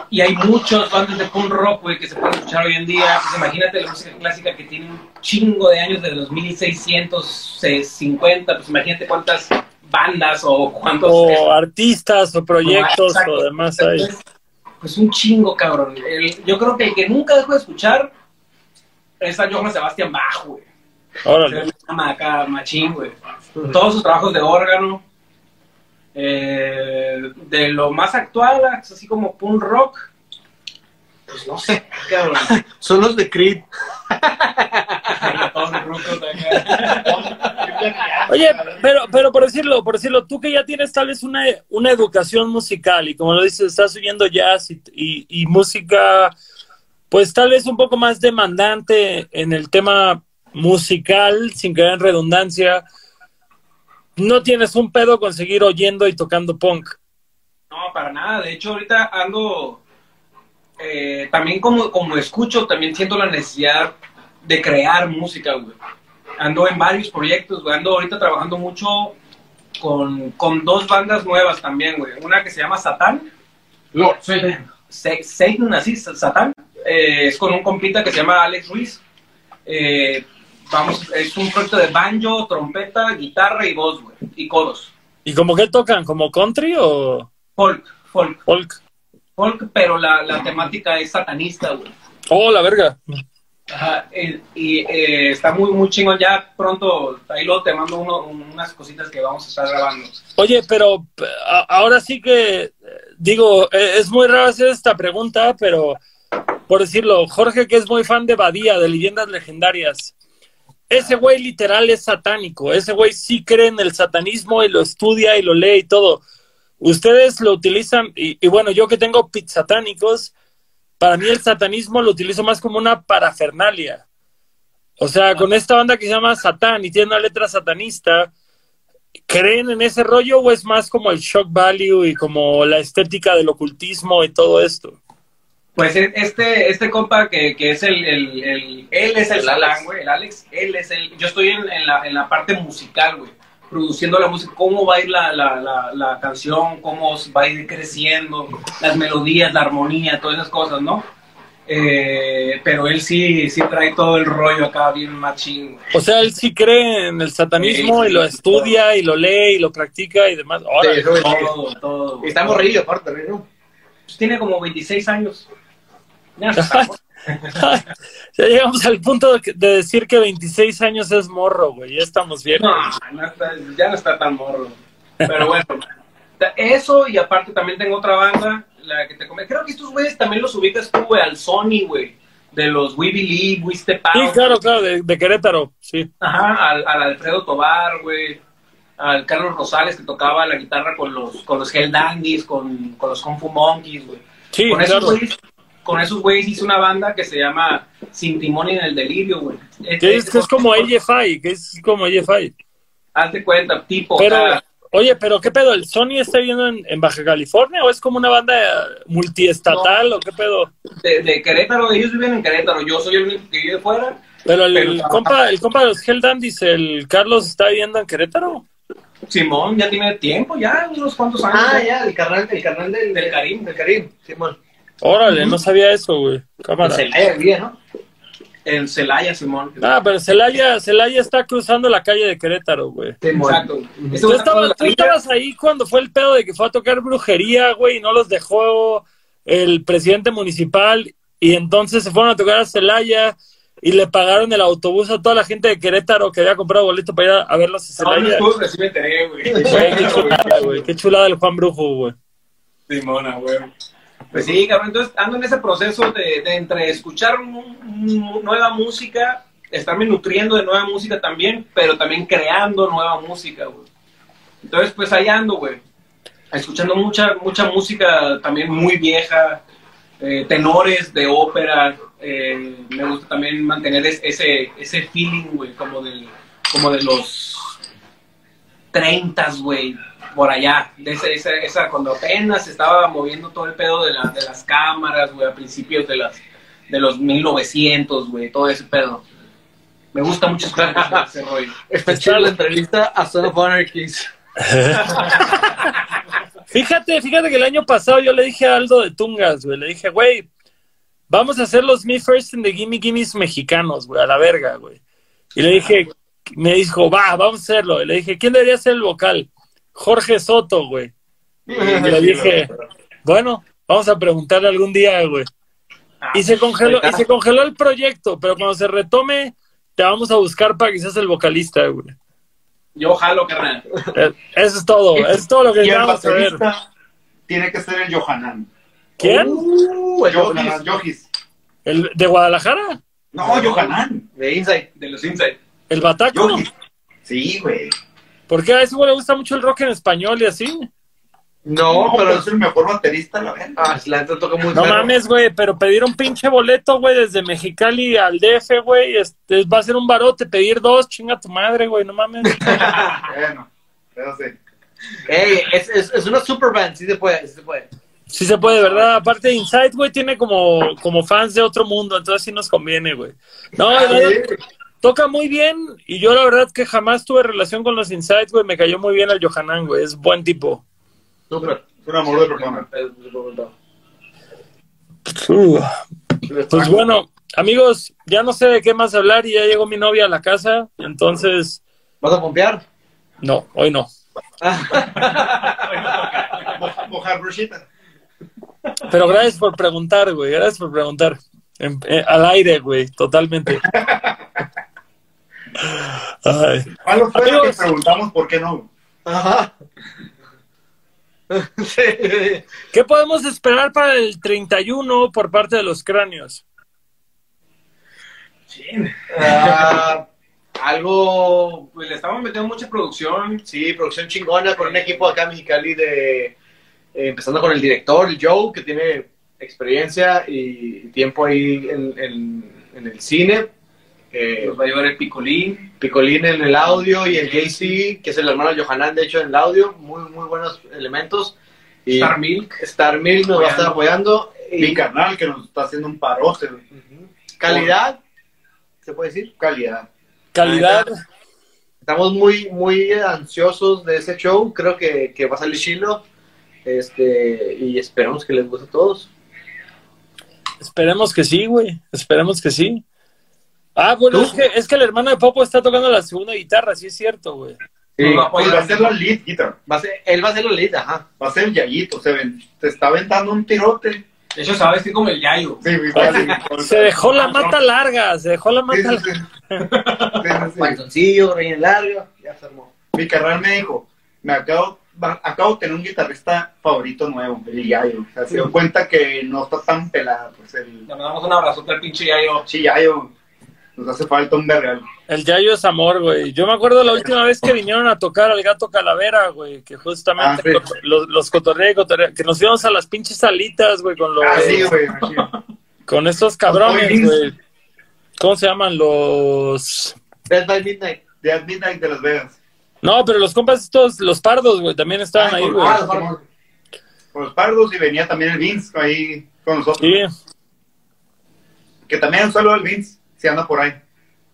y hay muchos bandas de punk rock güey, que se pueden escuchar hoy en día. Pues imagínate la música clásica que tiene un chingo de años, de los 1650. Pues imagínate cuántas bandas o cuántos... O artistas, o proyectos, o demás hay. Pues un chingo, cabrón. El- yo creo que el que nunca dejo de escuchar es a Johann Sebastian Bach, güey. Órale. Se llama acá machín, güey. Todos sus trabajos de órgano. eh, de lo más actual, así como punk rock. Pues no sé, cabrón. Son los de Creed. Oye, pero, pero por decirlo, por decirlo, tú que ya tienes tal vez una, una educación musical y como lo dices, estás oyendo jazz y, y- y música, pues tal vez un poco más demandante en el tema musical, sin caer en redundancia, no tienes un pedo con seguir oyendo y tocando punk. No, para nada. De hecho, ahorita ando. eh, también como, como escucho, también siento la necesidad de crear música, güey. Ando en varios proyectos, güey. Ando ahorita trabajando mucho con, con dos bandas nuevas también, güey. Una que se llama Satán. Lord Satan, así, Satán. Eh, es con un compita que se llama Alex Ruiz. Eh, vamos, es un proyecto de banjo, trompeta, guitarra y voz, güey. Y coros. ¿Y como que tocan? ¿Como country o Folk, folk. folk? folk, pero la, la temática es satanista, güey. Oh, la verga. Ajá, y eh, está muy, muy chingón. Ya pronto, ahí luego te mando uno- unas cositas que vamos a estar grabando. Oye, pero a- ahora sí que, digo, eh, es muy raro hacer esta pregunta, pero por decirlo, Jorge, que es muy fan de Badía, de leyendas legendarias, ese güey literal es satánico, ese güey sí cree en el satanismo y lo estudia y lo lee y todo. Ustedes lo utilizan, y, y bueno, yo que tengo pits satánicos, para mí el satanismo lo utilizo más como una parafernalia. O sea, con esta banda que se llama Satán y tiene una letra satanista, ¿creen en ese rollo o es más como el shock value y como la estética del ocultismo y todo esto? Pues e- este, este compa que, que es el, el, el- él es el, El Alex. güey, el Alex, él es el, yo estoy en, en la, en la parte musical, güey, produciendo la música, cómo va a ir la, la, la, la canción, cómo va a ir creciendo, las melodías, la armonía, todas esas cosas, ¿no? Eh, pero él sí, sí trae todo el rollo acá bien machín. güey. O sea, él sí cree en el satanismo Sí, y lo sí, estudia y lo lee y lo practica y demás. Sí, Todo, todo. Está morrillo, aparte ¿no? Pues tiene como 26 años. Ya llegamos al punto de, decir que 26 años es morro, güey. Ya estamos bien. No, no está- ya no está tan morro. Pero bueno, eso y aparte también tengo otra banda, la que te comenté. Creo que estos güeyes también los ubicas tú, güey, al Sony, güey. De los We Believe, We Step Sí, Out. claro, claro, de, de Querétaro, sí. Ajá, al, al Alfredo Tobar, güey. Al Carlos Rosales que tocaba la guitarra con los, con los Hell Dandies, con, con los Kung Fu Monkeys, güey. Sí, con, esos claro. güeyes, con esos güeyes hice una banda que se llama Sin Timón y en el Delirio, güey. Que es, que es como AFI, que es como AFI. Hazte cuenta, tipo. Pero, oye, pero ¿qué pedo? ¿El Sony está viendo en, en Baja California o es como una banda multiestatal o qué pedo? de, de Querétaro, ellos viven en Querétaro, yo soy el único que vive fuera. Pero el, Pero- el compa, el compa de los Hell Dandies, el Carlos, está viviendo en Querétaro. Simón ya tiene tiempo, ya unos cuantos años. Ah, ya, el carnal, el carnal del, Del Karim. Del Karim, Simón. Órale, no sabía eso, güey. Cámara. Se le bien, ¿no? En Celaya, Simón. Ah, pero Celaya, Celaya está cruzando la calle de Querétaro, güey. Exacto. Tú estabas, tú ahí cuando fue el pedo de que fue a tocar brujería, güey, y no los dejó el presidente municipal, y entonces se fueron a tocar a Celaya y le pagaron el autobús a toda la gente de Querétaro que había comprado boleto para ir a, a verlos a No, no Celaya. estuvo, pero sí me enteré. Güey, qué chulada, güey. Qué chulada el Juan Brujo, güey. Simona, güey. Pues sí, cabrón, entonces ando en ese proceso de, entre escuchar nueva música, estarme nutriendo de nueva música también, pero también creando nueva música, güey. Entonces, pues ahí ando, güey. Escuchando mucha, mucha música también muy vieja, eh, tenores de ópera. eh, me gusta también mantener es- ese, ese feeling, güey, como, del, como de los 30, güey, por allá. De ese, esa, esa, cuando apenas se estaba moviendo todo el pedo de, la- de las cámaras, güey, a principios de, las, de los 1900, güey, todo ese pedo. Me gusta mucho escuchar ese rollo. La entrevista a Son of Anarchies. Fíjate, fíjate que el año pasado yo le dije a Aldo de Tungas, güey, le dije, güey, vamos a hacer los Me First and the Gimme Gimmes mexicanos, güey, a la verga, güey. Y le dije, me dijo, va, vamos a hacerlo. Y le dije, ¿quién debería ser el vocal? Jorge Soto, güey. Y le dije, bueno, vamos a preguntarle algún día, güey. Y se congeló, y se congeló el proyecto, pero cuando se retome, te vamos a buscar para que seas el vocalista, güey. Yo jalo, carnal. Eh, Eso es todo, eso es todo lo que ver. baterista tiene que ser el Johanan. ¿Quién? Uh, el. Johis. ¿El de Guadalajara? No, Johanan. De Inside. De los Inside. ¿El Bataco? Sí, güey. ¿Por qué a ese güey le gusta mucho el rock en español y así? No, No, pero es el mejor baterista, la verdad. Ah, la neta toca muy No mames, güey, pero pedir un pinche boleto, güey, desde Mexicali al DF, güey, este, va a ser un barote. Pedir dos, chinga tu madre, güey, no mames. Bueno, eso sí. Ey, es, es, es una super band, sí se puede, sí se puede. Sí se puede, ¿verdad? Aparte, Inside, güey, tiene como, como fans de otro mundo, entonces sí nos conviene, güey. No, la verdad, toca muy bien y yo la verdad que jamás tuve relación con los Inside, güey, me cayó muy bien el Johanan, güey, es buen tipo. Super. Es un amor de persona. Pues bueno, amigos, ya no sé de qué más hablar y ya llegó mi novia a la casa, entonces, ¿Vas a pompear? no, hoy no. Moja- Mojar. Pero gracias por preguntar, güey, gracias por preguntar. En- eh, al aire, güey, totalmente. Ay. Fue lo que preguntamos por qué no. Ajá. sí. ¿Qué podemos esperar para el 31 por parte de los cráneos? Ah, algo, Pues le estamos metiendo mucha producción. sí, producción chingona con un equipo acá en Mexicali de, eh, empezando con el director, el Joe, que tiene experiencia y tiempo ahí en, en- en el cine. Eh, Nos va a llevar el picolín. Picolín en el audio y el JC, que es el hermano de Johanan, de hecho, en el audio. Muy, muy buenos elementos. Y Star Milk. Star Milk nos va a estar apoyando. Y Mi canal que nos está haciendo un parote. Ujú. calidad, ¿se puede decir? Calidad. Calidad. Estamos muy, muy ansiosos de ese show. Creo que, que va a salir chilo. Este, y esperamos que les guste a todos. Esperemos que sí, güey. Esperemos que sí. Ah, bueno, es que, es que el hermano de Popo está tocando la segunda guitarra, sí es cierto, güey. Sí, va a Pues apoyar. va a ser la lead guitar. va a ser, él va a ser la lead, ajá. Va a ser el Yayito. Se, ven, se está aventando un tirote. De hecho, a vestir como el Yayo. Sí, igual. Se dejó la mata larga, se dejó la Sí, mata sí, larga. sí. Sí, sí, sí. Pantoncillo, reina larga, ya se armó. Mi carnal me dijo, me acabo, acabo de tener un guitarrista favorito nuevo, el Yayo. O sea, se dio cuenta que no está tan pelada, pues el Le mandamos un abrazote al pinche Yayo. sí, Yayo. Nos hace falta un verreal. El Yayo es amor, güey. Yo me acuerdo la última vez que vinieron a tocar al gato Calavera, güey, que justamente Ah, sí. los, los cotorreé, cotorreé, que nos íbamos a las pinches salitas, güey, con los, Ah, sí, güey. con estos cabrones, güey. ¿Cómo se llaman? Los... Dead by Midnight. De At Midnight de Las Vegas. No, pero los compas estos, los pardos, güey, también estaban Ah, ahí, güey. Simón. Con los pardos y venía también el Vince ahí con nosotros. Sí, Que también un saludo al Vince, si anda por ahí.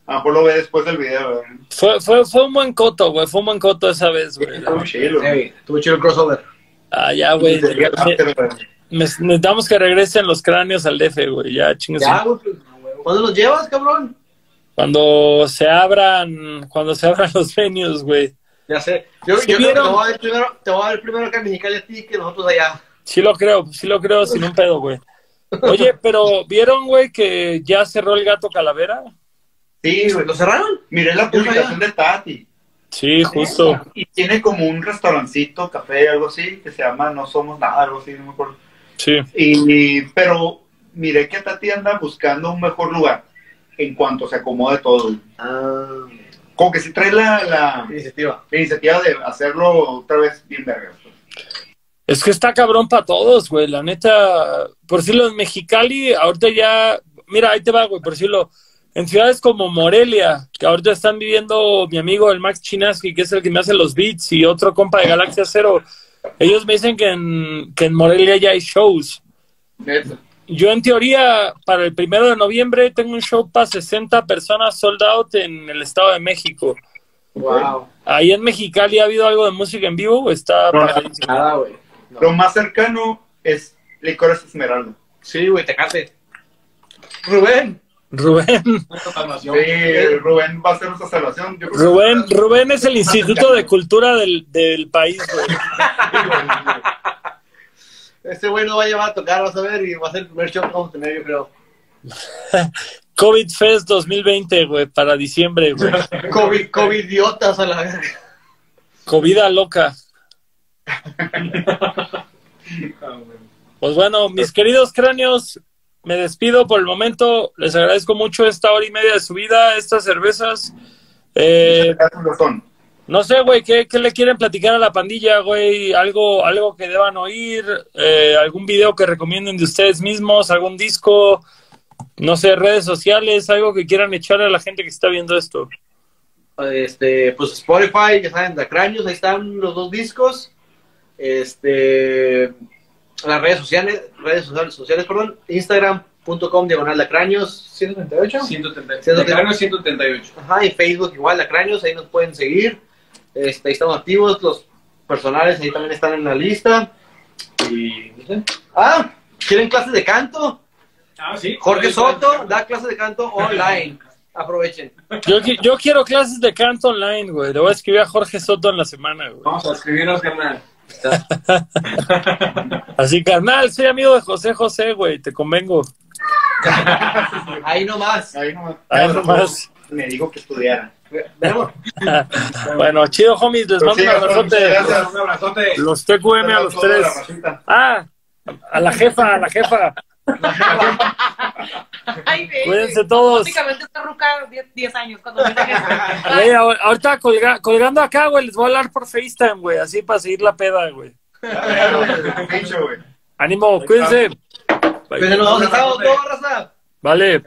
A lo mejor lo ve después del video. ¿verdad? fue, fue, fue un buen coto, güey, fue un buen coto esa vez, güey. Estuvo chido. Sí, tuvo chido el crossover. Ah, ya, güey. Güey. Necesitamos que regresen los cráneos al DF, güey, ya, chingues. Ya, güey, pues, ¿cuándo los llevas, cabrón? Cuando se abran, cuando se abran los venues, güey. Ya sé. Yo, ¿Sí yo creo que te voy a ver primero, te voy a ver primero acá en Mexicali a ti que nosotros allá. Sí lo creo, sí lo creo sin un pedo, güey. Oye, pero ¿vieron, güey, que ya cerró el gato calavera? Sí, güey. ¿Lo cerraron? Miré la publicación de Tati. Sí, justo. Y tiene como un restaurancito, café, algo así, que se llama No Somos Nada, algo así, no me acuerdo. Sí. Y, pero miré que Tati anda buscando un mejor lugar en cuanto se acomode todo. Ah, Como que si trae la, la, iniciativa. la iniciativa de hacerlo otra vez bien verga. Es que está cabrón para todos, güey. La neta, por decirlo en Mexicali, ahorita ya, mira, ahí te va, güey, por decirlo. En ciudades como Morelia, que ahorita están viviendo mi amigo el Max Chinaski, que es el que me hace los beats, y otro compa de Galaxia Cero, ellos me dicen que en, que en Morelia ya hay shows. Neta. Yo en teoría, para el primero de noviembre, tengo un show para 60 personas sold out en el Estado de México. Wow. Ahí en Mexicali ha habido algo de música en vivo, está No, pagadísimo. Nada, güey. No. Lo más cercano es Licores Esmeralda. Sí, güey, te cate. Rubén. Rubén, Sí, Rubén va a ser nuestra salvación. Yo creo que- Rubén, Rubén es el Instituto de Cultura del, del país, güey. Este güey nos va a llevar a tocar, vas a ver, y va a ser el primer show que vamos a tener, yo creo. COVID Fest 2020, güey, para diciembre, güey. COVID, COVID idiotas a la verga. Covida loca. Pues bueno, mis queridos cráneos, me despido por el momento. Les agradezco mucho esta hora y media de su vida, estas cervezas. Eh, no sé, güey, ¿qué, qué le quieren platicar a la pandilla, güey? ¿Algo, algo que deban oír? Eh, ¿Algún video que recomienden de ustedes mismos? ¿Algún disco? No sé, redes sociales, algo que quieran echarle a la gente que está viendo esto. Este, pues Spotify, ya saben, Dacranios, ahí están los dos discos. Este, las redes sociales, redes sociales, sociales perdón, Instagram.com diagonal Dacranios 138. 130. De Cráneo 138. Ajá, y Facebook igual, Dacranios, ahí nos pueden seguir. Este, ahí estamos activos, los personales ahí también están en la lista. Y, no sé. Ah, ¿quieren clases de canto? Ah, sí. Jorge Soto da clases de canto online. Aprovechen. Yo, yo quiero clases de canto online, güey. Le voy a escribir a Jorge Soto en la semana, güey. Vamos a escribirnos, carnal. Así, carnal, soy amigo de José José, güey. Te convengo. Ahí nomás. Ahí nomás. Ahí nomás. Me dijo que estudiara. Bueno, chido, homies. Les mando Pues sí, un abrazote. gracias. Un abrazote. Los TQM a los tres. Ah, a la jefa, a la jefa. Ay, ve. Cuídense todos. Prácticamente está ruca 10 años cuando me ahor- ahorita colga- colgando acá, güey, les voy a hablar por FaceTime, güey. Así para seguir la peda, güey. Ánimo, cuídense. Pero nos vamos a estar todos, raza. Vale.